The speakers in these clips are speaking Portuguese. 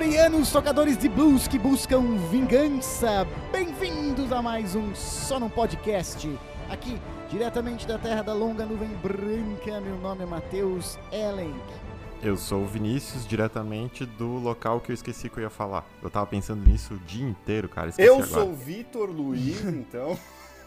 Vitorianos, tocadores de blues que buscam vingança. Bem-vindos a mais um Só Num Podcast. Aqui, diretamente da terra da longa nuvem branca, meu nome é Matheus Ellen. Eu sou o Vinícius, diretamente do local que eu esqueci que eu ia falar. Eu tava pensando nisso o dia inteiro, cara. Esqueci Eu agora. sou o Vitor Luiz, então.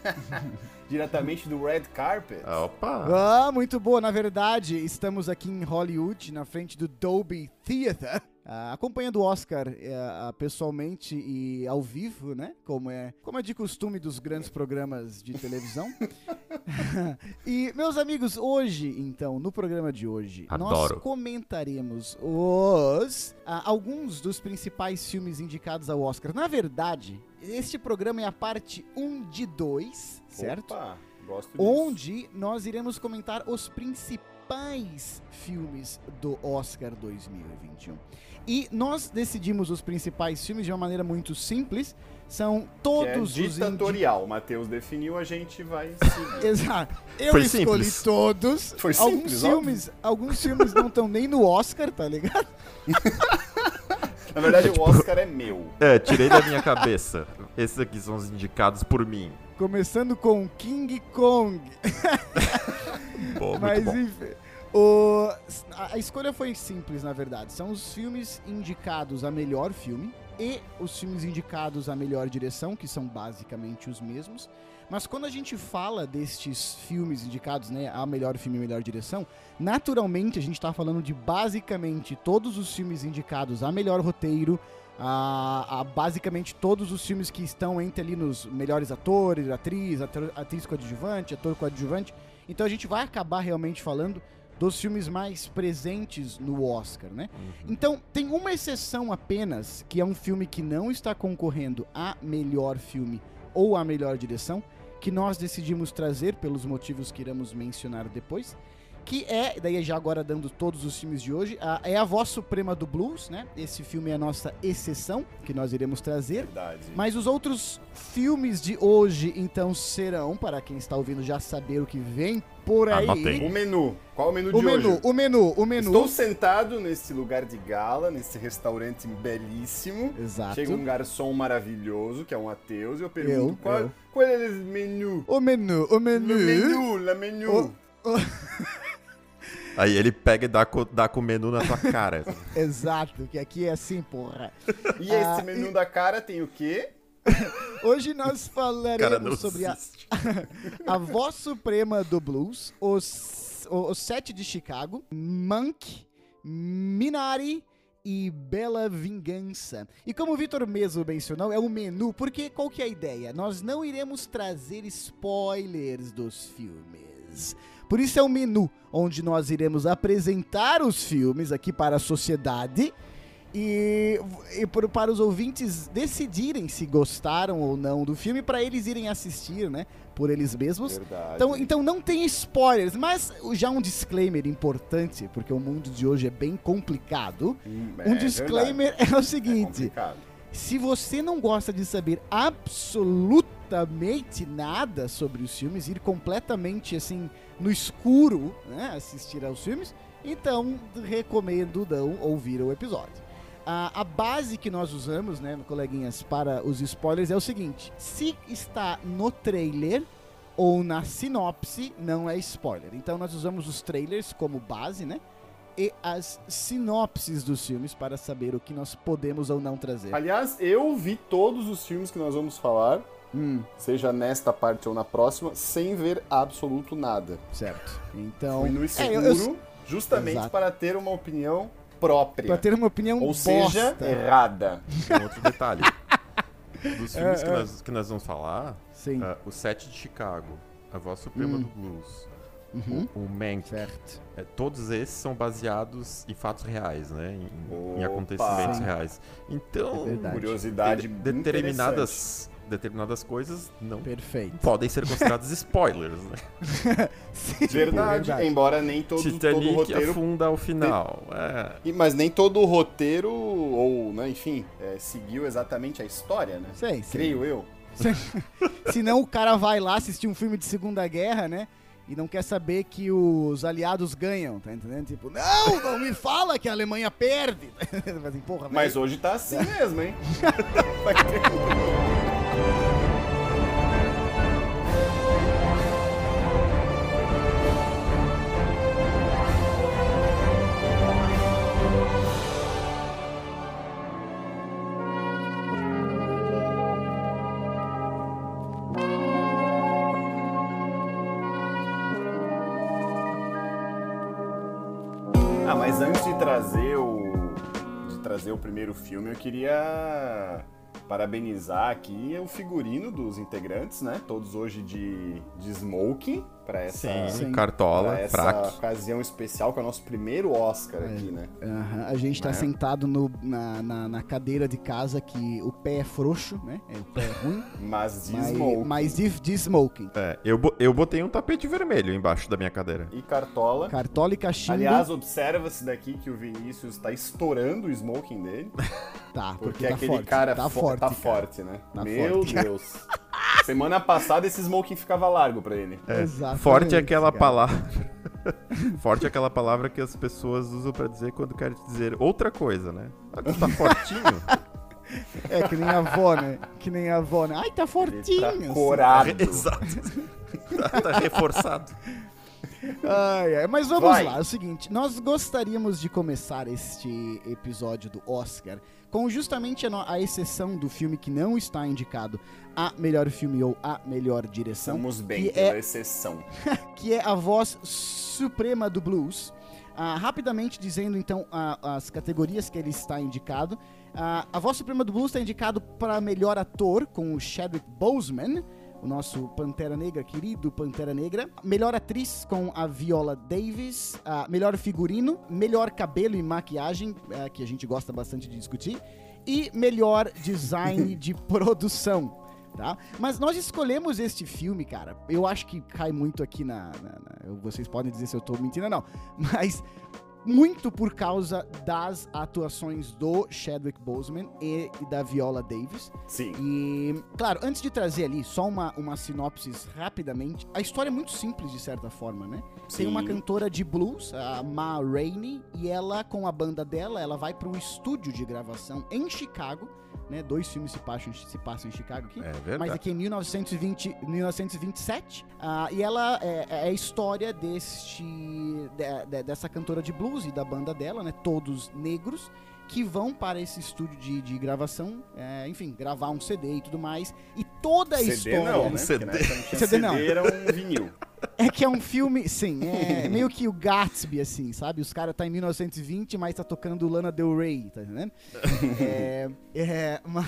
Diretamente do Red Carpet. Opa! Ah, muito boa. Na verdade, estamos aqui em Hollywood, na frente do Dolby Theater, ah, acompanhando o Oscar ah, pessoalmente e ao vivo, né? Como é, como é de costume dos grandes programas de televisão. e, meus amigos, hoje, então, no programa de hoje, nós Adoro. comentaremos os ah, alguns dos principais filmes indicados ao Oscar. Na verdade, este programa é a parte 1 de 2, certo? Opa, gosto disso. onde nós iremos comentar os principais filmes do Oscar 2021. E nós decidimos os principais filmes de uma maneira muito simples. São Que é todos os indi- ditatorial. O Matheus definiu, a gente vai seguir. Exato. Eu Foi escolhi simples. todos. Foi alguns simples, filmes, alguns filmes não estão nem no Oscar, tá ligado? Na verdade, o Oscar é meu. É, tirei da minha cabeça. Esses aqui são os indicados por mim. Começando com King Kong. Muito Mas bom. enfim. O, a escolha foi simples, na verdade. São os filmes indicados a melhor filme e os filmes indicados a melhor direção, que são basicamente os mesmos. Mas quando a gente fala destes filmes indicados, né, a melhor filme e melhor direção, naturalmente a gente tá falando de basicamente todos os filmes indicados a melhor roteiro, a, a basicamente todos os filmes que estão entre ali nos melhores atores, atriz, ator, atriz coadjuvante, ator coadjuvante. Então a gente vai acabar realmente falando dos filmes mais presentes no Oscar, né? Então, tem uma exceção apenas, que é um filme que não está concorrendo a melhor filme ou a melhor direção, que nós decidimos trazer pelos motivos que iremos mencionar depois, que é, daí já agora dando todos os filmes de hoje, a- é a Voz Suprema do Blues, né? Esse filme é a nossa exceção, que nós iremos trazer. Verdade. Mas os outros filmes de hoje, então, serão, para quem está ouvindo já saber o que vem por aí. Anotei. O menu. Qual é o menu O de menu, hoje? o menu, o menu. Estou sentado nesse lugar de gala, nesse restaurante belíssimo. Exato. Chega um garçom maravilhoso, que é um ateus, e eu pergunto Eu, qual, eu. qual é o menu? O menu, o menu. Le menu, le menu. O- Aí ele pega e dá, dá com o menu na tua cara. Exato, que aqui é assim, porra. E esse Ah, menu e- da cara tem o quê? Hoje nós falaremos sobre a, a voz suprema do blues, os, o, o Sete de Chicago, Monk, Minari e Bela Vingança. E como o Vitor mesmo mencionou, é o menu, porque qual que é a ideia? Nós não iremos trazer spoilers dos filmes. Por isso é o menu, onde nós iremos apresentar os filmes aqui para a sociedade e, e por- para os ouvintes decidirem se gostaram ou não do filme, para eles irem assistir, né? Por eles mesmos. Verdade. Então, então não tem spoilers, mas já um disclaimer importante, porque o mundo de hoje é bem complicado. Hum, um é disclaimer verdade. é o É seguinte: complicado. se você não gosta de saber absolutamente nada sobre os filmes, ir completamente assim no escuro, né, assistir aos filmes, então recomendo não ouvir o episódio. A, a base que nós usamos, né, coleguinhas, para os spoilers é o seguinte: se está no trailer ou na sinopse, não é spoiler. Então nós usamos os trailers como base, né? E as sinopses dos filmes para saber o que nós podemos ou não trazer. Aliás, eu vi todos os filmes que nós vamos falar, Hum, seja nesta parte ou na próxima, sem ver absoluto nada. certo. Então, Fui no é, escuro, eu- eu- justamente Exato. para ter uma opinião própria. pra ter uma opinião Ou seja, bosta. errada. Um outro detalhe. Dos filmes É, que, é. nós, que nós vamos falar, Sim. ah, o Sete de Chicago, A Voz Suprema Hum. do Blues, Uhum. o Mank, Certo. é, todos esses são baseados em fatos reais, né? Em, em acontecimentos Sim. reais. Então, É. Curiosidade de- determinadas, determinadas coisas não Perfeito. podem ser consideradas spoilers, né? Sim, Verdade, embora nem todo, todo Titanic roteiro. afunda ao final. É. E- Mas nem todo o roteiro, ou, né, enfim, é, seguiu exatamente a história, né? Sei, sei. Creio eu. Senão o cara vai lá assistir um filme de Segunda Guerra, né? e não quer saber que os aliados ganham, tá entendendo? Tipo, não, não me fala que a Alemanha perde. Mas, assim, porra, Mas hoje tá assim mesmo, hein? Primeiro filme, eu queria parabenizar aqui o figurino dos integrantes, né? Todos hoje de, de smoking para essa Sim, Sim. cartola, pra essa fraque. ocasião especial que é o nosso primeiro Oscar É. aqui, né? Aham, A gente tá Né? sentado no- na, na, na cadeira de casa que o pé é frouxo, né? É, o pé é ruim. Mas de mas, smoking mas de, de smoking. É, eu, eu botei um tapete vermelho embaixo da minha cadeira. e cartola. Cartola e cachimbo. Aliás, observa-se daqui que o Vinícius tá estourando o smoking dele. tá, Porque, porque, tá aquele forte. cara tá fo- forte. tá cara. forte, né? Tá Meu forte. Deus. Semana passada esse smoking ficava largo pra ele. É, Exatamente, forte é aquela cara. palavra. forte é aquela palavra que as pessoas usam pra dizer quando querem dizer outra coisa, né? Ah, tu tá fortinho. É que nem a avó, né? Que nem a avó, né? Ai, tá Ele fortinho. tá assim. corado. Exato. tá, tá reforçado. Ai, ai, Mas vamos Vai. lá, é o seguinte, nós gostaríamos de começar este episódio do Oscar com justamente a, exceção do filme que não está indicado a melhor filme ou a melhor direção, Estamos bem, que pela é exceção. que é a voz suprema do blues. Ah, rapidamente dizendo então a- as categorias que ele está indicado. Ah, a voz suprema do blues está indicado para melhor ator com o Chadwick Boseman, o nosso Pantera Negra, querido Pantera Negra. Melhor atriz com a Viola Davis. Melhor figurino, melhor cabelo e maquiagem, ah, que a gente gosta bastante de discutir. E melhor design de produção. Tá? Mas nós escolhemos este filme, cara. Eu acho que cai muito aqui na, na- na- Vocês podem dizer se eu tô mentindo ou não. Mas muito por causa das atuações do Chadwick Boseman e, e da Viola Davis. Sim. E, claro, antes de trazer ali só uma, uma sinopse rapidamente, a história é muito simples de certa forma, né? Tem Sim. uma cantora de blues, a Ma Rainey, e ela, com a banda dela, ela vai para um estúdio de gravação em Chicago, né? Dois filmes se passam, se passam em Chicago aqui. É Mas verdade. aqui em 1920, 1927. ah, e ela é, é a história deste, de- de- dessa cantora de blues e da banda dela, né? Todos negros, que vão para esse estúdio de, de gravação, é, enfim, gravar um CD e tudo mais. E toda a CD história. não, né? CD. Porque na época não CD CD, não. era um vinil. É que é um filme, sim, é meio que o Gatsby, assim, sabe? Os caras tá em 1920, mas tá tocando Lana Del Rey, tá entendendo? é, é, mas,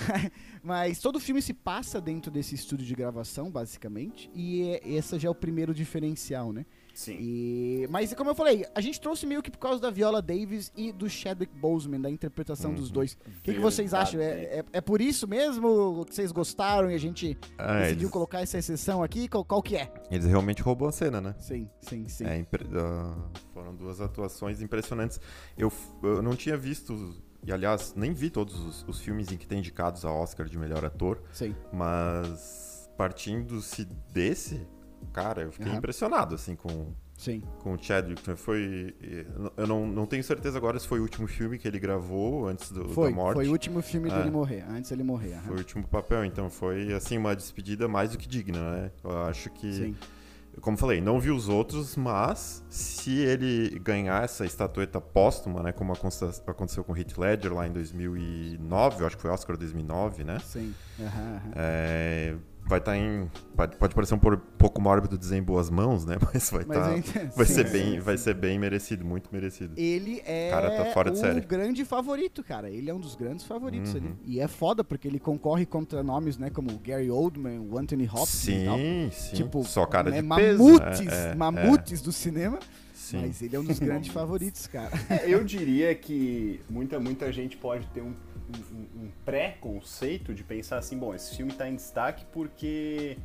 mas todo o filme se passa dentro desse estúdio de gravação, basicamente, e é- esse já é o primeiro diferencial, né? Sim. E, mas, como eu falei, a gente trouxe meio que por causa da Viola Davis e do Chadwick Boseman, da interpretação dos dois. O que, que vocês acham? É, é, é por isso mesmo que vocês gostaram e a gente Ah, decidiu eles, colocar essa exceção aqui? Qual, qual que é? eles realmente roubam a cena, né? Sim, sim, sim. É, impre- ah, foram duas atuações impressionantes. Eu, eu não tinha visto, e aliás, nem vi todos os, os filmes em que tem indicados a Oscar de melhor ator, Sim. mas partindo-se desse, cara, eu fiquei Aham. impressionado, assim, com, Sim. com o Chadwick. Foi, eu não, não tenho certeza agora se foi o último filme que ele gravou antes do, Foi, da morte. foi o último filme É. dele morrer, antes ele morrer. aham. Foi o último papel, então foi assim uma despedida mais do que digna, né? Eu acho que Sim. como falei, não vi os outros, mas se ele ganhar essa estatueta póstuma, né, como aconte- aconteceu com Heath Ledger lá em 2009, eu acho que foi Oscar 2009, né? Sim. aham. É, vai estar em pode, pode parecer um pouco mórbido dizer em boas mãos, né? Mas vai Mas tá, entendo. vai Sim, ser sim, bem, sim. vai ser bem merecido, muito merecido. Ele é Cara, tá fora de o série. grande favorito, cara. Ele é um dos grandes favoritos Uhum. ali. E é foda, porque ele concorre contra nomes, né, como o Gary Oldman, o Anthony Hopkins e tal. Sim, sim. Tipo, Só cara né, de peso. mamutes, é, é, mamutes do cinema. é, sim. Mas ele é um dos grandes favoritos, cara. É, eu diria que muita, muita gente pode ter um, um- um pré-conceito de pensar assim, bom, esse filme está em destaque porque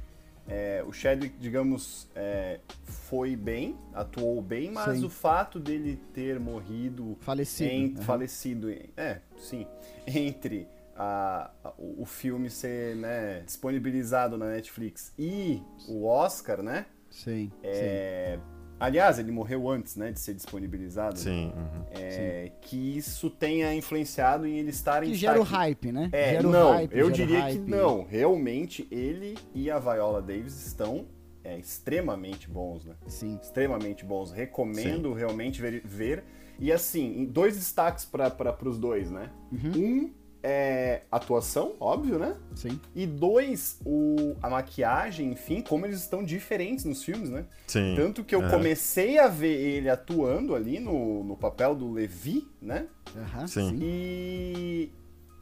é, o Chadwick, digamos, é, foi bem, atuou bem, mas Sim. o fato dele ter morrido, Falecido. em- aham. falecido, é, sim, entre a- a- o filme ser né, disponibilizado na Netflix e o Oscar, né? Sim, É, Aliás, ele morreu antes, né, de ser disponibilizado. Sim. uhum. É, que isso tenha influenciado em ele estar em Que gera o hype, né? É, Gera não, hype, eu diria hype. que não. Realmente, ele e a Viola Davis estão é, extremamente bons, né? Sim. Extremamente bons. Recomendo realmente ver, ver. E assim, dois destaques para os dois, né? Uhum. Um é atuação, óbvio, né? Sim. E dois, o, a maquiagem, enfim, como eles estão diferentes nos filmes, né? Sim. Tanto que eu É. comecei a ver ele atuando ali no, no papel do Levi, né? Aham, Sim. sim. E.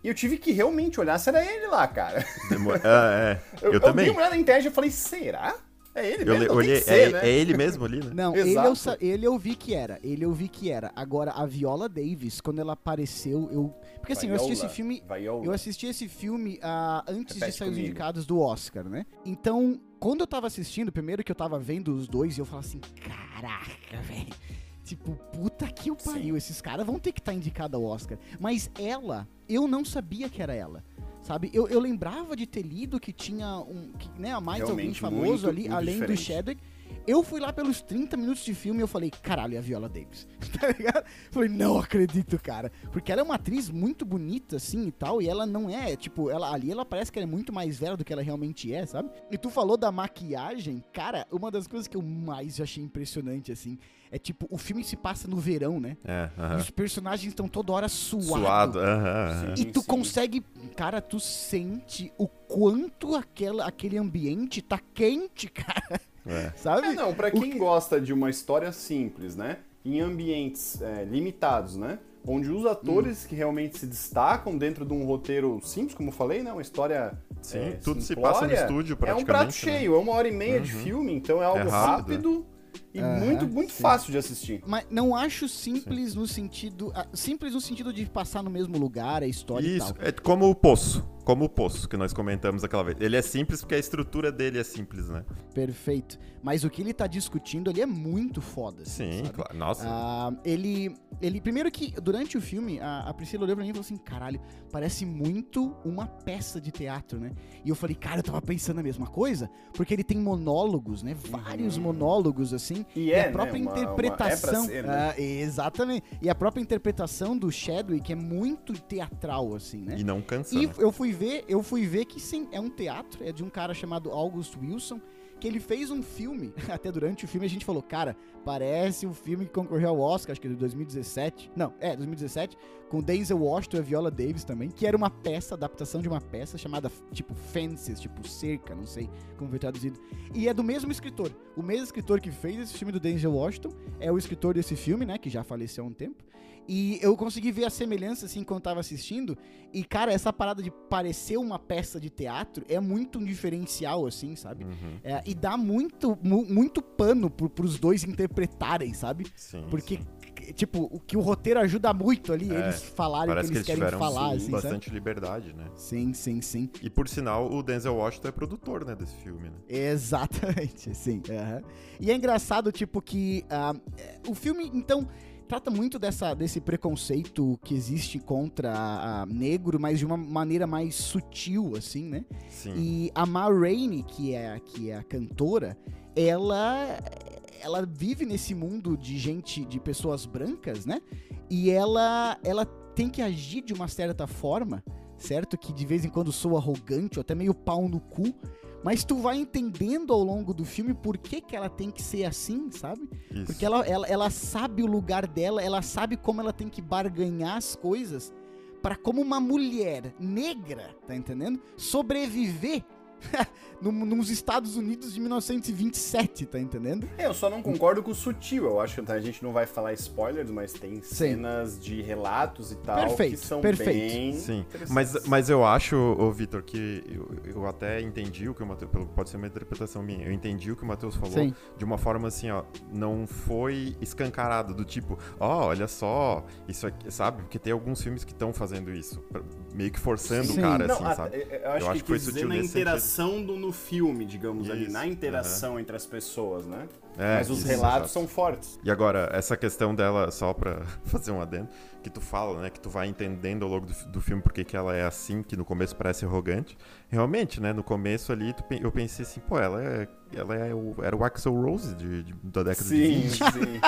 E eu tive que realmente olhar se era ele lá, cara. Demo- É, é. Eu, Eu, também. dei uma olhada na internet e falei, será? É ele Eu mesmo? Tem olhei, ser, é, né? é ele mesmo ali, né? Não, ele eu, ele eu vi que era. Ele eu vi que era. Agora, a Viola Davis, quando ela apareceu, eu. Porque assim, eu assisti esse Viola, filme. Viola. Eu assisti esse filme ah, antes de Repete sair os indicados do Oscar, né? Então, quando eu tava assistindo, primeiro que eu tava vendo os dois, e eu falava assim, caraca, velho. Tipo, puta que o pariu, esses caras vão ter que estar indicado ao Oscar. Mas ela, eu não sabia que era ela. Sabe? Eu, eu lembrava de ter lido que tinha um. Que, né, mais alguém Realmente, famoso muito, ali, além do diferente. Eu fui lá pelos 30 minutos de filme e eu falei, caralho, é a Viola Davis. tá ligado? Falei, não acredito, cara. Porque ela é uma atriz muito bonita, assim, e tal, e ela não é, tipo, ela ali ela parece que ela é muito mais velha do que ela realmente é, sabe? E tu falou da maquiagem, cara, uma das coisas que eu mais achei impressionante, assim, é tipo, o filme se passa no verão, né? É, E aham. os personagens estão toda hora suados. Suado, aham, aham. E Sim, tu sim. consegue, cara, tu sente o quanto aquela, aquele ambiente tá quente, cara. É. Sabe? É, não, pra quem gosta de uma história simples, né? Em ambientes é, limitados, né? Onde os atores que realmente se destacam dentro de um roteiro simples, como eu falei, né? Uma história. Sim, é, tudo se simplória, passa no estúdio É praticamente. um prato né? cheio, é uma hora e meia de filme, então é algo rápido, rápido, e Aham, muito, muito sim. fácil de assistir. Mas não acho simples no sentido. ah, simples no sentido de passar no mesmo lugar, a história Isso, e tal. é como o Poço. Como o Poço, que nós comentamos aquela vez. Ele é simples porque a estrutura dele é simples, né? Perfeito. Mas o que ele tá discutindo ali é muito foda. assim, Sim, sabe? claro. Nossa. Ah, ele, ele. Primeiro que, durante o filme, a, a Priscila olhou pra mim e falou assim: caralho, parece muito uma peça de teatro, né? E eu falei, cara, eu tava pensando a mesma coisa, porque ele tem monólogos, né? Vários monólogos, assim. E é, a própria né, uma- uma- interpretação. é pra ser, né? Ah, exatamente. E a própria interpretação do Chadwick é muito teatral, assim, né? E não cansa, E né? eu fui ver, eu fui ver que sim, é um teatro, é de um cara chamado August Wilson, que ele fez um filme, até durante o filme a gente falou, cara, parece um filme que concorreu ao Oscar, acho que de 2017. Não, é, 2017, com Denzel Washington e a Viola Davis também, que era uma peça, adaptação de uma peça chamada, tipo, Fences, tipo, Cerca, não sei como foi traduzido. E é do mesmo escritor. O mesmo escritor que fez esse filme do Denzel Washington é o escritor desse filme, né, que já faleceu há um tempo. E eu consegui ver a semelhança, assim, quando tava assistindo. E, cara, essa parada de parecer uma peça de teatro é muito um diferencial, assim, sabe? Uhum. É, e dá muito, mu- muito pano pro, pros dois interpretarem, sabe? Sim. Porque, sim. tipo, o que o roteiro ajuda muito ali, É, eles falarem o que Parece eles que eles querem tiveram falar, sim, assim, sabe? bastante liberdade, né? Sim, sim, sim. E por sinal, o Denzel Washington é produtor, né, desse filme, né? Exatamente, sim. E é engraçado, tipo, que é, o filme, então, trata muito dessa, desse preconceito que existe contra a, a negro, mas de uma maneira mais sutil, assim, né? Sim. E a Ma Rainey, que é, que é a cantora, ela ela vive nesse mundo de gente, de pessoas brancas, né? E ela ela tem que agir de uma certa forma, certo? Que de vez em quando soa arrogante ou até meio pau no cu. Mas tu vai entendendo ao longo do filme por que, que ela tem que ser assim, sabe? Isso. Porque ela, ela, ela sabe o lugar dela, ela sabe como ela tem que barganhar as coisas para como uma mulher negra, tá entendendo? Sobreviver nos Estados Unidos de 1927, tá entendendo? É, eu só não concordo com o sutil. Eu acho que a gente não vai falar spoilers, mas tem cenas de relatos e tal Perfeito, que são perfeito. bem Sim, mas, mas eu acho, ô Vitor, que eu, eu até entendi o que o Matheus. pelo- Pode ser uma interpretação minha. Eu entendi o que o Matheus falou Sim. de uma forma assim, ó. Não foi escancarado, do tipo, ó, olha só, isso aqui, sabe? Porque tem alguns filmes que estão fazendo isso, pra- meio que forçando Sim. o cara, Não, assim, a- sabe? Eu acho Eu que, acho que foi quis dizer sutil na nesse interação do, no filme, digamos ali, Isso, na interação entre as pessoas, né? É, Mas os isso, relatos exato. são fortes. E agora, essa questão dela, só pra fazer um adendo, que tu fala, né, que tu vai entendendo ao longo do, do filme porque que ela é assim, que no começo parece arrogante. Realmente, né, no começo ali tu eu pensei assim, pô, ela é ela é o, era o Axel Rose de, de- da década de Sim, 20. sim.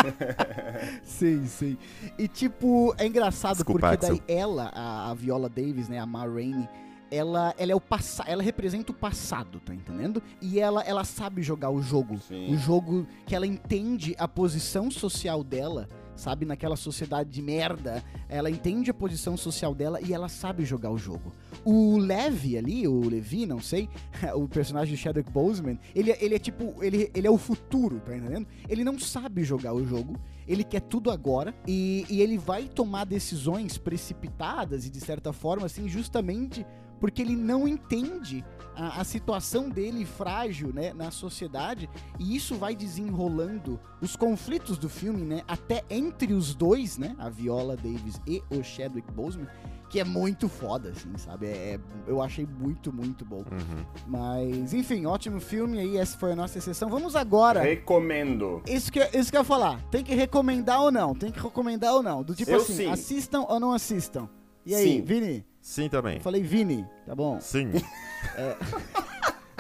Sim, sim. E tipo, é engraçado Desculpa, porque daí Axel. ela, a, a Viola Davis, né, a Ma Rainey, ela, ela é o passado, ela representa o passado, tá entendendo? E ela, ela sabe jogar o jogo. Sim. O jogo que ela entende a posição social dela, sabe, naquela sociedade de merda. Ela entende a posição social dela e ela sabe jogar o jogo. O Levi ali, o Levi, não sei, o personagem do Chadwick Boseman, ele, ele é tipo, ele, ele é o futuro, tá entendendo? Ele não sabe jogar o jogo, ele quer tudo agora e, e ele vai tomar decisões precipitadas e de certa forma, assim, justamente porque ele não entende a, a situação dele frágil, né, na sociedade e isso vai desenrolando os conflitos do filme, né, até entre os dois, né, a Viola Davis e o Chadwick Boseman, que é muito foda, assim, sabe? É, é- eu achei muito, muito bom. Uhum. Mas, enfim, ótimo filme aí, essa foi a nossa sessão. Vamos agora. Recomendo. Isso que, isso que eu ia falar. Tem que recomendar ou não? Tem que recomendar ou não? Do tipo Eu assim, sim. assistam ou não assistam? E aí, Sim. Vini? Sim, também. Eu falei Vini, tá bom? Sim. É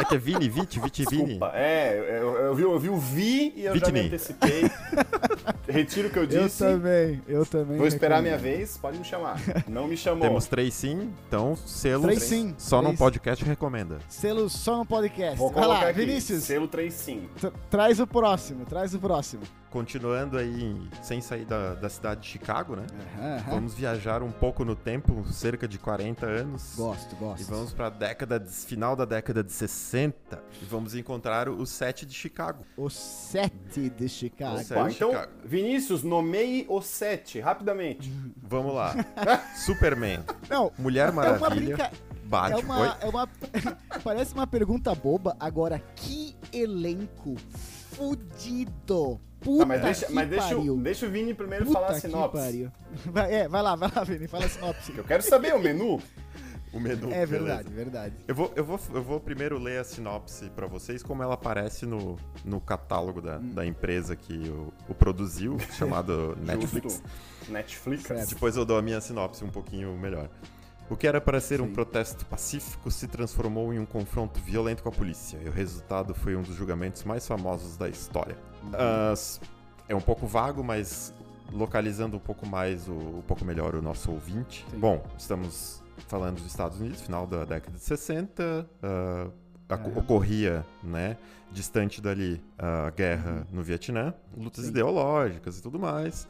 que é Vini, Viti, Viti, Vini. Desculpa. É, eu, eu, vi, eu vi o Vi e eu já me antecipei. Retiro o que eu Eu disse. também, eu também. Vou esperar a minha vez, pode me chamar. Não me chamou. Temos três sim, então selo Três sim, só num três. podcast recomenda. Selo só no podcast. Vou Vai colocar lá, aqui. Vinícius, Selo 3 sim. tra- traz o próximo, traz o próximo. Continuando aí, sem sair da, da cidade de Chicago, né? Aham, aham. Vamos viajar um pouco no tempo, cerca de 40 anos. Gosto, E gosto. vamos para a década de- final da década de 60 e vamos encontrar o set de Chicago. O 7 de Chicago. O Opa, Sete, então, Chicago. Vinícius, nomeie o 7, rapidamente. Vamos lá. Superman, Não, Mulher é uma Maravilha, brinca... É Batman. uma, Oi? é uma. Parece uma pergunta boba. Agora, que elenco fudido. Puta Tá, mas deixa, que mas deixa, o- pariu. deixa o Vini primeiro Puta falar a que sinopse. pariu. Vai, é, vai lá, vai lá, Vini, fala a sinopse. Eu quero saber o menu. O menu. É beleza. verdade, verdade. Eu vou, eu, vou, eu vou primeiro ler a sinopse pra vocês, como ela aparece no, no catálogo da, Hum. da empresa que o, o produziu, chamado Netflix. Netflix. Certo. Depois eu dou a minha sinopse um pouquinho melhor. O que era para ser um Sim. protesto pacífico se transformou em um confronto violento com a polícia, e o resultado foi um dos julgamentos mais famosos da história. S- é um pouco vago, mas localizando um pouco mais, o, um pouco melhor o nosso ouvinte. Sim. Bom, estamos falando dos Estados Unidos, final da década de 60, ah, aco- Aham. ocorria, né, distante dali, a guerra no Vietnã, lutas Sim. ideológicas e tudo mais.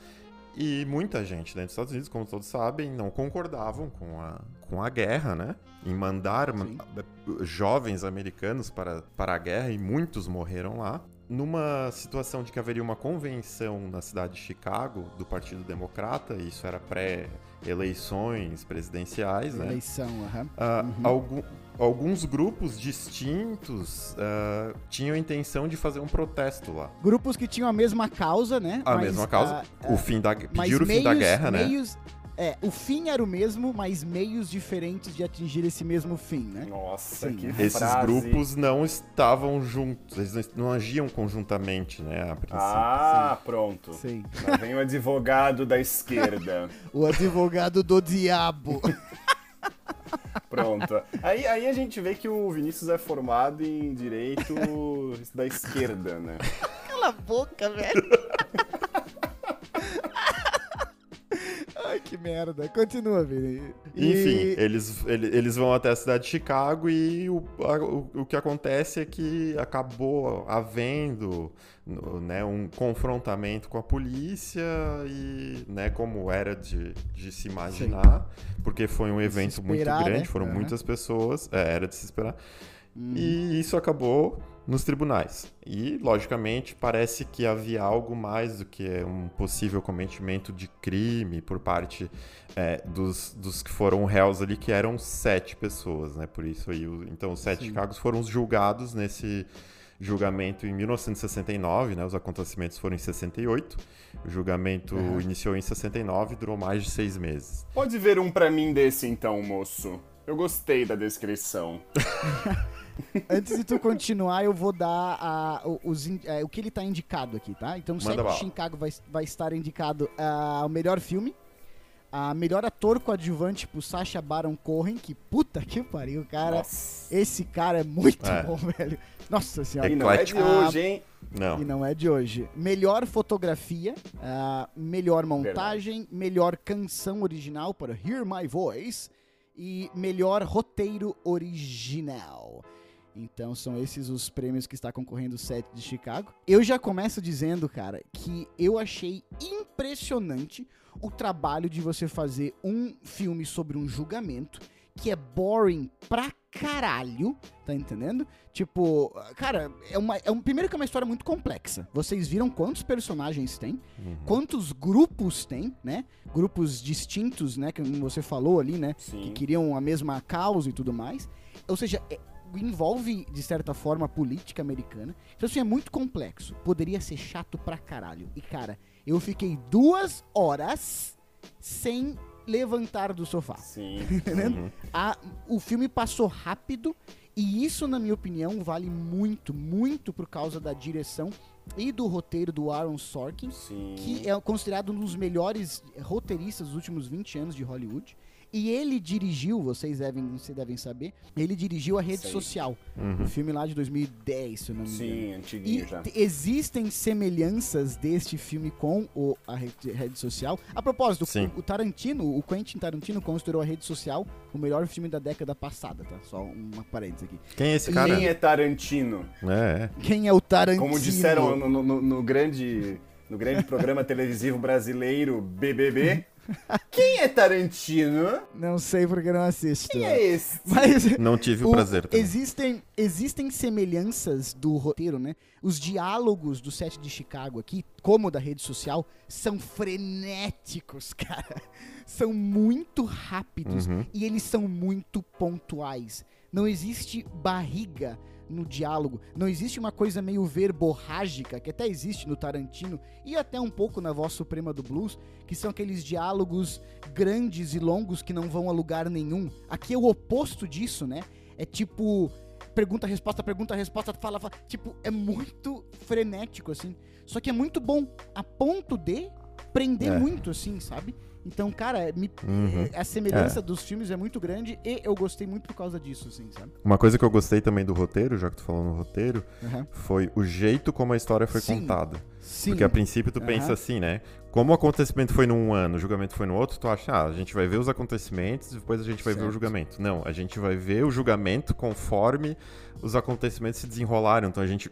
E muita gente dentro dos Estados Unidos, como todos sabem, não concordavam com a, com a guerra, né? Em mandar Sim. jovens americanos para, para a guerra, e muitos morreram lá. Numa situação de que haveria uma convenção na cidade de Chicago do Partido Democrata, e isso era pré-eleições presidenciais, né? Eleição, aham. Ah, Uhum. algum- alguns grupos distintos ah, tinham a intenção de fazer um protesto lá. Grupos que tinham a mesma causa, né? A mas, mesma causa, ah, o fim da, o fim da meios- guerra, né? É, o fim era o mesmo, mas meios diferentes de atingir esse mesmo fim, né? Nossa, Sim. que Esses frase. grupos não estavam juntos, eles não- agiam conjuntamente, né, a princípio. Ah, pronto. Sim. Lá vem o advogado da esquerda. O advogado do diabo. Pronto. Aí, aí a gente vê que o Vinícius é formado em direito da esquerda, né? Cala a boca, velho. Ai, que merda. Continua, Vini. E- Enfim, eles, ele- eles vão até a cidade de Chicago e o, a- o, o que acontece é que acabou havendo né, um confrontamento com a polícia e, né, como era de, de se imaginar, porque foi um evento esperar, muito grande, né? foram Aham. muitas pessoas, é, era de se esperar. Uhum. E isso acabou nos tribunais. E, logicamente, parece que havia algo mais do que um possível cometimento de crime por parte é, dos, dos que foram réus ali, que eram sete pessoas, né? Por isso aí, então os sete Sim. Chicagos foram julgados nesse julgamento em 1969, né? Os acontecimentos foram em 68. O julgamento iniciou em 69 e durou mais de seis meses. Pode ver um pra mim desse então, moço. Eu gostei da descrição. Antes de tu continuar, eu vou dar a- o- os é, o que ele tá indicado aqui, tá? Então, Manda Sete bala. Chicago vai, vai estar indicado ah, ao melhor filme, A melhor ator coadjuvante pro Sacha Baron Cohen, que puta que pariu, cara. Nossa. Esse cara é muito É. bom, velho. Nossa senhora. E não é de Eclético. hoje, hein? Não. E não é de hoje. Melhor fotografia, ah, melhor montagem, melhor canção original para Hear My Voice e melhor roteiro original. Então são esses os prêmios que está concorrendo o set de Chicago. Eu já começo dizendo, cara, que eu achei impressionante o trabalho de você fazer um filme sobre um julgamento que é boring pra caralho, tá entendendo? Tipo, cara, é uma, é um, primeiro que é uma história muito complexa. Vocês viram quantos personagens tem, Uhum. quantos grupos tem, né? Grupos distintos, né? Que você falou ali, né? Que Sim. queriam a mesma causa e tudo mais. Ou seja, é- envolve, de certa forma, a política americana. Então, assim, é muito complexo. Poderia ser chato pra caralho. E, cara, eu fiquei duas horas sem levantar do sofá. Sim. Uhum. A- o filme passou rápido e isso, na minha opinião, vale muito, muito por causa da direção e do roteiro do Aaron Sorkin, Sim. que é considerado um dos melhores roteiristas dos últimos 20 anos de Hollywood. E ele dirigiu, vocês devem, vocês devem saber, ele dirigiu a Rede Sei. Social, Uhum. o filme lá de 2010, se eu não me engano. Sim, antiguinho E já. existem semelhanças deste filme com o, a rede, rede social. A propósito, Sim. o, Tarantino, o Quentin Tarantino considerou a rede social o melhor filme da década passada, tá? Só uma parênteses aqui. Quem é esse cara? Quem é Tarantino? É, é. Quem é o Tarantino? Como disseram no, no- no- no grande, no grande programa televisivo brasileiro BBB. Quem é Tarantino? Não sei porque não assisto. Quem é esse? Mas Não tive o, o- prazer também. existem, existem semelhanças do roteiro, né? Os diálogos do set de Chicago aqui, como da rede social, são frenéticos, cara. São muito rápidos Uhum. e eles são muito pontuais. Não existe barriga no diálogo, não existe uma coisa meio verborrágica, que até existe no Tarantino e até um pouco na Voz Suprema do Blues, que são aqueles diálogos grandes e longos que não vão a lugar nenhum. Aqui é o oposto disso, né? É tipo pergunta, resposta, pergunta, resposta, fala, fala. Tipo, é muito frenético, assim. Só que é muito bom, a ponto de prender É. muito, assim, sabe? Então, cara, me- Uhum. é, a semelhança dos filmes é muito grande e eu gostei muito por causa disso, assim, sabe? Uma coisa que eu gostei também do roteiro, já que tu falou no roteiro, Aham. foi o jeito como a história foi Sim. contada. Sim. Porque a princípio tu Aham. pensa assim, né? Como o acontecimento foi num ano, o julgamento foi no outro, tu acha, ah, a gente vai ver os acontecimentos e depois a gente vai ver o Certo. julgamento. Não, a gente vai ver o julgamento conforme os acontecimentos se desenrolaram. Então a gente.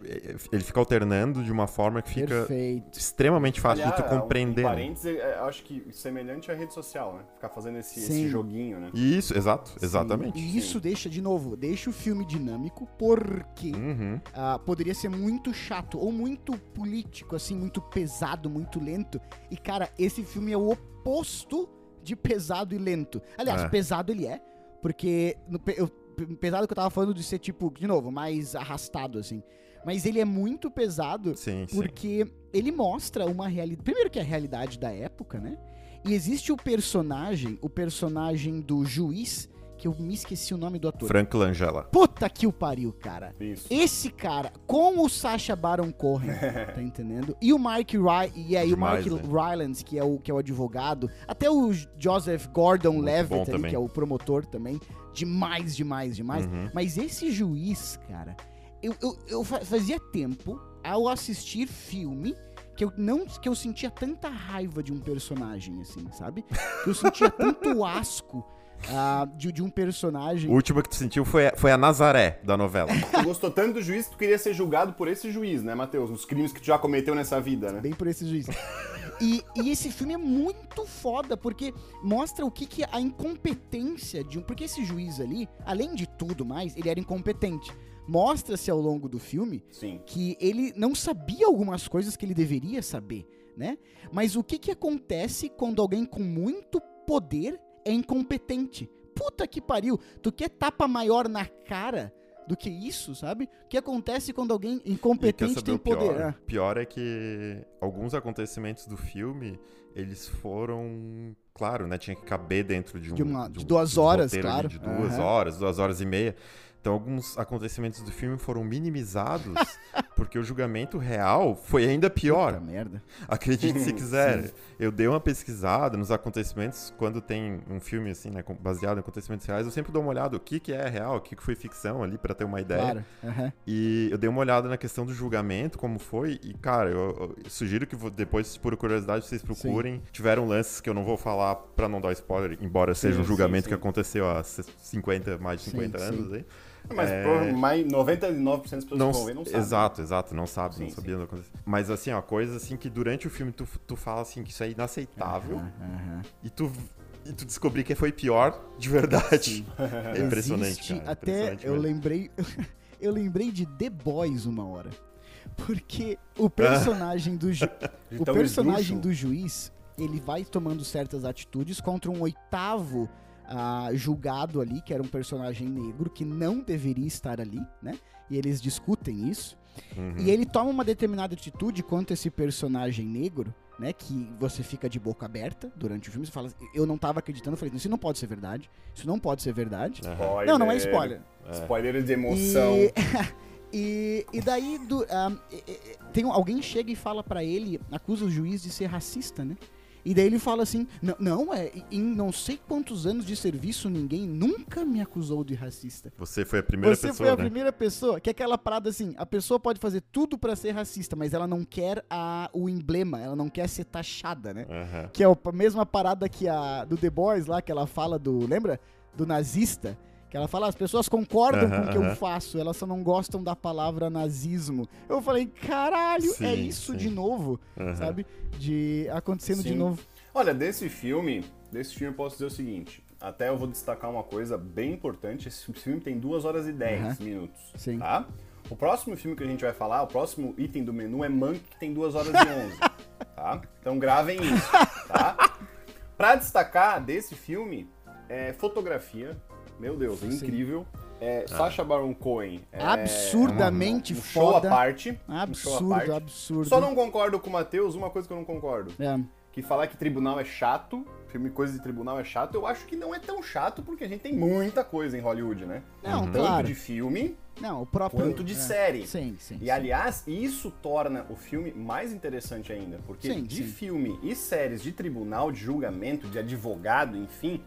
Ele fica alternando de uma forma que fica Perfeito. extremamente fácil de tu Aliás, compreender. Um, né? parênteses, é, acho que semelhante à rede social, né? Ficar fazendo esse, Sim. esse joguinho, né? Isso, exato, exatamente. E isso deixa, de novo, deixa o filme dinâmico, porque Uhum. ah, poderia ser muito chato ou muito político, assim, muito pesado, muito lento. E, cara, esse filme é o oposto de pesado e lento. Aliás, É. pesado ele é, porque no, eu- pesado que eu tava falando de ser, tipo, de novo, mais arrastado, assim. Mas ele é muito pesado Sim, sim. porque ele mostra uma realidade. Primeiro que é a realidade da época, né? E existe o personagem, o personagem do juiz, que eu me esqueci o nome do ator. Frank Langella. Puta que o pariu, cara. Isso. Esse cara, com o Sacha Baron Cohen, tá entendendo? E o Mike Ry e aí o Demais, Mike né? Rylance, que é o que é o advogado, até o Joseph Gordon Muito bom Levitt ali, também. que é o promotor também, demais, demais, demais. Uhum. Mas esse juiz, cara, eu, eu, eu fa- fazia tempo ao assistir filme que eu não que eu sentia tanta raiva de um personagem assim, sabe? Que eu sentia tanto asco ah, de, de um personagem. O último que tu sentiu foi, a- foi a Nazaré da novela. Tu gostou tanto do juiz que tu queria ser julgado por esse juiz, né, Matheus? Nos crimes que tu já cometeu nessa vida, né? Bem por esse juiz. E, e esse filme é muito foda, porque mostra o que, que é a incompetência de um. Porque esse juiz ali, além de tudo mais, ele era incompetente. Mostra-se ao longo do filme Sim. que ele não sabia algumas coisas que ele deveria saber, né? Mas o que que acontece quando alguém com muito poder é incompetente? Puta que pariu! Tu quer tapa maior na cara do que isso, sabe? O que acontece quando alguém incompetente tem o pior? poder? Ah, pior é que alguns acontecimentos do filme, eles foram... Claro, né? Tinha que caber dentro de um... De uma- de duas um horas, claro. De duas Aham. horas, duas horas e meia. Então, alguns acontecimentos do filme foram minimizados porque o julgamento real foi ainda pior. Puta merda. Acredite se quiser. Eu dei uma pesquisada nos acontecimentos, quando tem um filme assim, né, baseado em acontecimentos reais, eu sempre dou uma olhada o que, que é real, o que, que foi ficção ali, pra ter uma ideia. Claro. aham. E eu dei uma olhada na questão do julgamento, como foi, e cara, eu, eu sugiro que depois, por curiosidade, vocês procurem. Tiveram lances que eu não vou falar pra não dar spoiler, embora seja um sim, julgamento sim. que aconteceu há 50, mais de Sim, 50 sim. anos aí. Mas É. por mais 99% das pessoas Não, que vão ver não sabem. exato, exato, não sabe, não Sim, sabia do que acontecia. Mas assim, ó, coisa assim que durante o filme tu, tu fala assim que isso é inaceitável Aham, aham. e tu e tu descobrir que foi pior de verdade. É impressionante, Existe cara. até impressionante eu mesmo. lembrei eu lembrei de The Boys uma hora. Porque o personagem do ju- o Então, personagem do juiz, ele vai tomando certas atitudes contra um oitavo ah, julgado ali, que era um personagem negro que não deveria estar ali, né? E eles discutem isso. Uhum. E ele toma uma determinada atitude contra esse personagem negro, né? Que você fica de boca aberta durante o filme. Você fala, eu não tava acreditando. Eu falei, isso não pode ser verdade. Isso não pode ser verdade. Spoiler. Não, não é spoiler. Spoiler de emoção. E, e, e daí do, ah, e- tem um- alguém chega e fala pra ele, acusa o juiz de ser racista, né? E daí ele fala assim: não, não, é, em não sei quantos anos de serviço, ninguém nunca me acusou de racista. Você foi a primeira Você pessoa, foi a né? primeira pessoa, que é aquela parada assim, a pessoa pode fazer tudo pra ser racista, mas ela não quer a, o emblema, ela não quer ser taxada, né? Aham. Que é a mesma parada que a do The Boys lá, que ela fala do, lembra? Do nazista. Que ela fala, as pessoas concordam Aham, com o que eu faço, elas só não gostam da palavra nazismo. Eu falei, caralho, é Sim, isso sim. de novo, sabe? De acontecendo de Sim. novo. Olha, desse filme, desse filme eu posso dizer o seguinte. Até eu vou destacar uma coisa bem importante. Esse filme tem 2 horas e 10 Aham. minutos. Sim. Tá? O próximo filme que a gente vai falar, o próximo item do menu é Monk, que tem 2 horas e 11. tá? Então gravem isso, tá? Pra destacar desse filme, é fotografia. Meu Deus, é incrível. É, Ah. Sacha Baron Cohen. É Absurdamente um show à parte. um show à Absurdo, parte. absurdo. Só não concordo com o Matheus, uma coisa que eu não concordo. É. Que falar que tribunal é chato, filme coisa de tribunal é chato, eu acho que não é tão chato porque a gente tem muita coisa em Hollywood, né? Não, Tanto claro. de filme Não, o próprio. quanto de é. série. Sim, sim. E sim. aliás, isso torna o filme mais interessante ainda, porque Sim, de sim. filme e séries de tribunal, de julgamento, de advogado, enfim,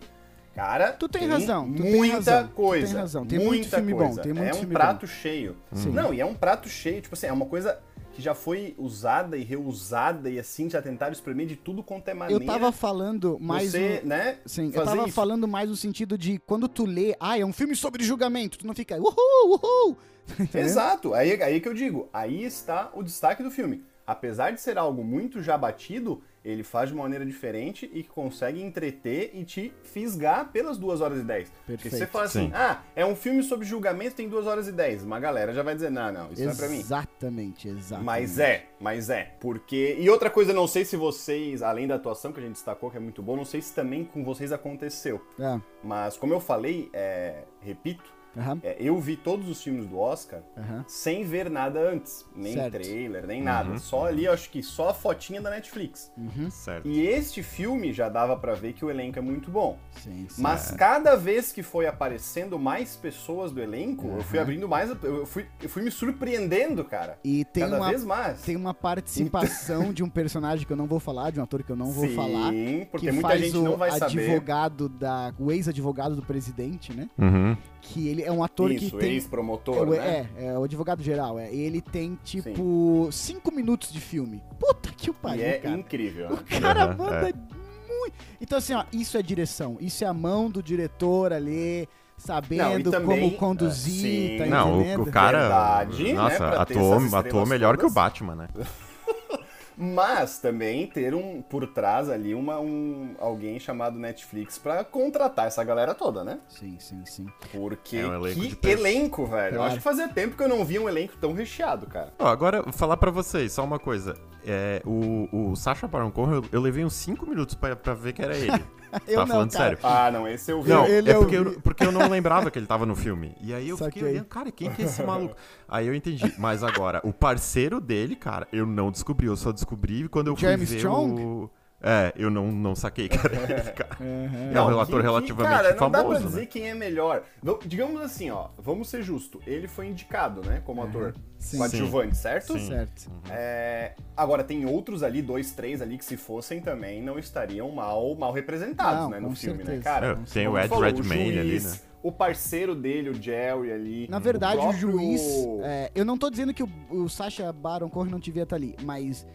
cara, Tu tem razão, tu tem muita razão, tu coisa. tem razão, tem muita muito filme bom, coisa. tem muito é um prato cheio. Sim. Não, e é um prato cheio, tipo assim, é uma coisa que já foi usada e reusada e assim, já tentaram espremer de tudo quanto é maneira. Eu tava falando mais. você, no- né? Sim, eu tava isso. falando mais no sentido de quando tu lê, ah, é um filme sobre julgamento, tu não fica, uhul, uhul. Entendeu? Exato, aí, aí que eu digo, aí está o destaque do filme. Apesar de ser algo muito já batido, ele faz de uma maneira diferente e que consegue entreter e te fisgar pelas 2 horas e 10. Porque Perfeito. você fala assim, Sim. ah, é um filme sobre julgamento, tem 2 horas e 10. Uma galera já vai dizer, não, não, isso não é pra mim. Exatamente, exatamente. Mas é, mas é. Porque. E outra coisa, não sei se vocês, além da atuação que a gente destacou, que é muito boa, não sei se também com vocês aconteceu. É, Mas como eu falei, é, repito, aham, é, eu vi todos os filmes do Oscar aham. sem ver nada antes. Nem Certo. trailer, nem nada. Só ali, eu acho que só a fotinha da Netflix. Uhum. Certo. E este filme já dava pra ver que o elenco é muito bom. Sim, sim. Mas cada vez que foi aparecendo mais pessoas do elenco, eu fui abrindo mais. Eu fui, eu fui me surpreendendo, cara. E tem cada uma, vez mais. tem uma participação de um personagem que eu não vou falar, de um ator que eu não vou Sim, falar. porque que muita faz gente o não vai saber. advogado da. O ex-advogado do presidente, né? Uhum. Que ele é um ator Isso, que tem. ex-promotor, É, o- né? é, é, o advogado geral. É. Ele tem, tipo, cinco minutos de filme. Puta que o E pariu, é cara. incrível. O né? cara Aham, manda muito. Então, assim, ó, isso é direção. Isso é a mão do diretor ali, sabendo Não, e também, como conduzir, é, tá sim. Não, o, o cara. Verdade, né, nossa, ter atuou, atuou melhor que o todas. Batman, né? Mas também ter um por trás ali uma, um, alguém chamado Netflix pra contratar essa galera toda, né? Sim, sim, sim. Porque É um elenco que elenco, velho. Eu Claro. acho que fazia tempo que eu não via um elenco tão recheado, cara. Ó, agora, vou falar pra vocês, só uma coisa. É, o, o Sacha Baron Cohen, eu, eu levei uns 5 minutos pra, pra ver que era ele. Eu tá não, falando cara. sério. Ah, não, esse eu vi. Não, ele é eu porque vi. eu, porque eu não lembrava que ele tava no filme. E aí eu Saquei. fiquei olhando, cara, quem que é esse maluco? Aí eu entendi. Mas agora, o parceiro dele, cara, eu não descobri. Eu só descobri quando eu Jeremy fui ver Strong? o... É, eu não, não saquei, cara. cara. Aham. É um relator que- que, relativamente cara, não dá pra famoso, dizer né? quem é melhor. Digamos assim, ó, vamos ser justo. Ele foi indicado, né, como ator Sim. coadjuvante, certo? Sim. Certo. É, agora, tem outros ali, dois, três ali, que se fossem também não estariam mal, mal representados, Não, né, no com filme, né, certeza. cara? É, tem o Ed Redmayne ali, né? O parceiro dele, o Jerry ali. Na verdade, o, próprio- juiz. é, eu não tô dizendo que o, o Sacha Baron Cohen não devia estar ali, mas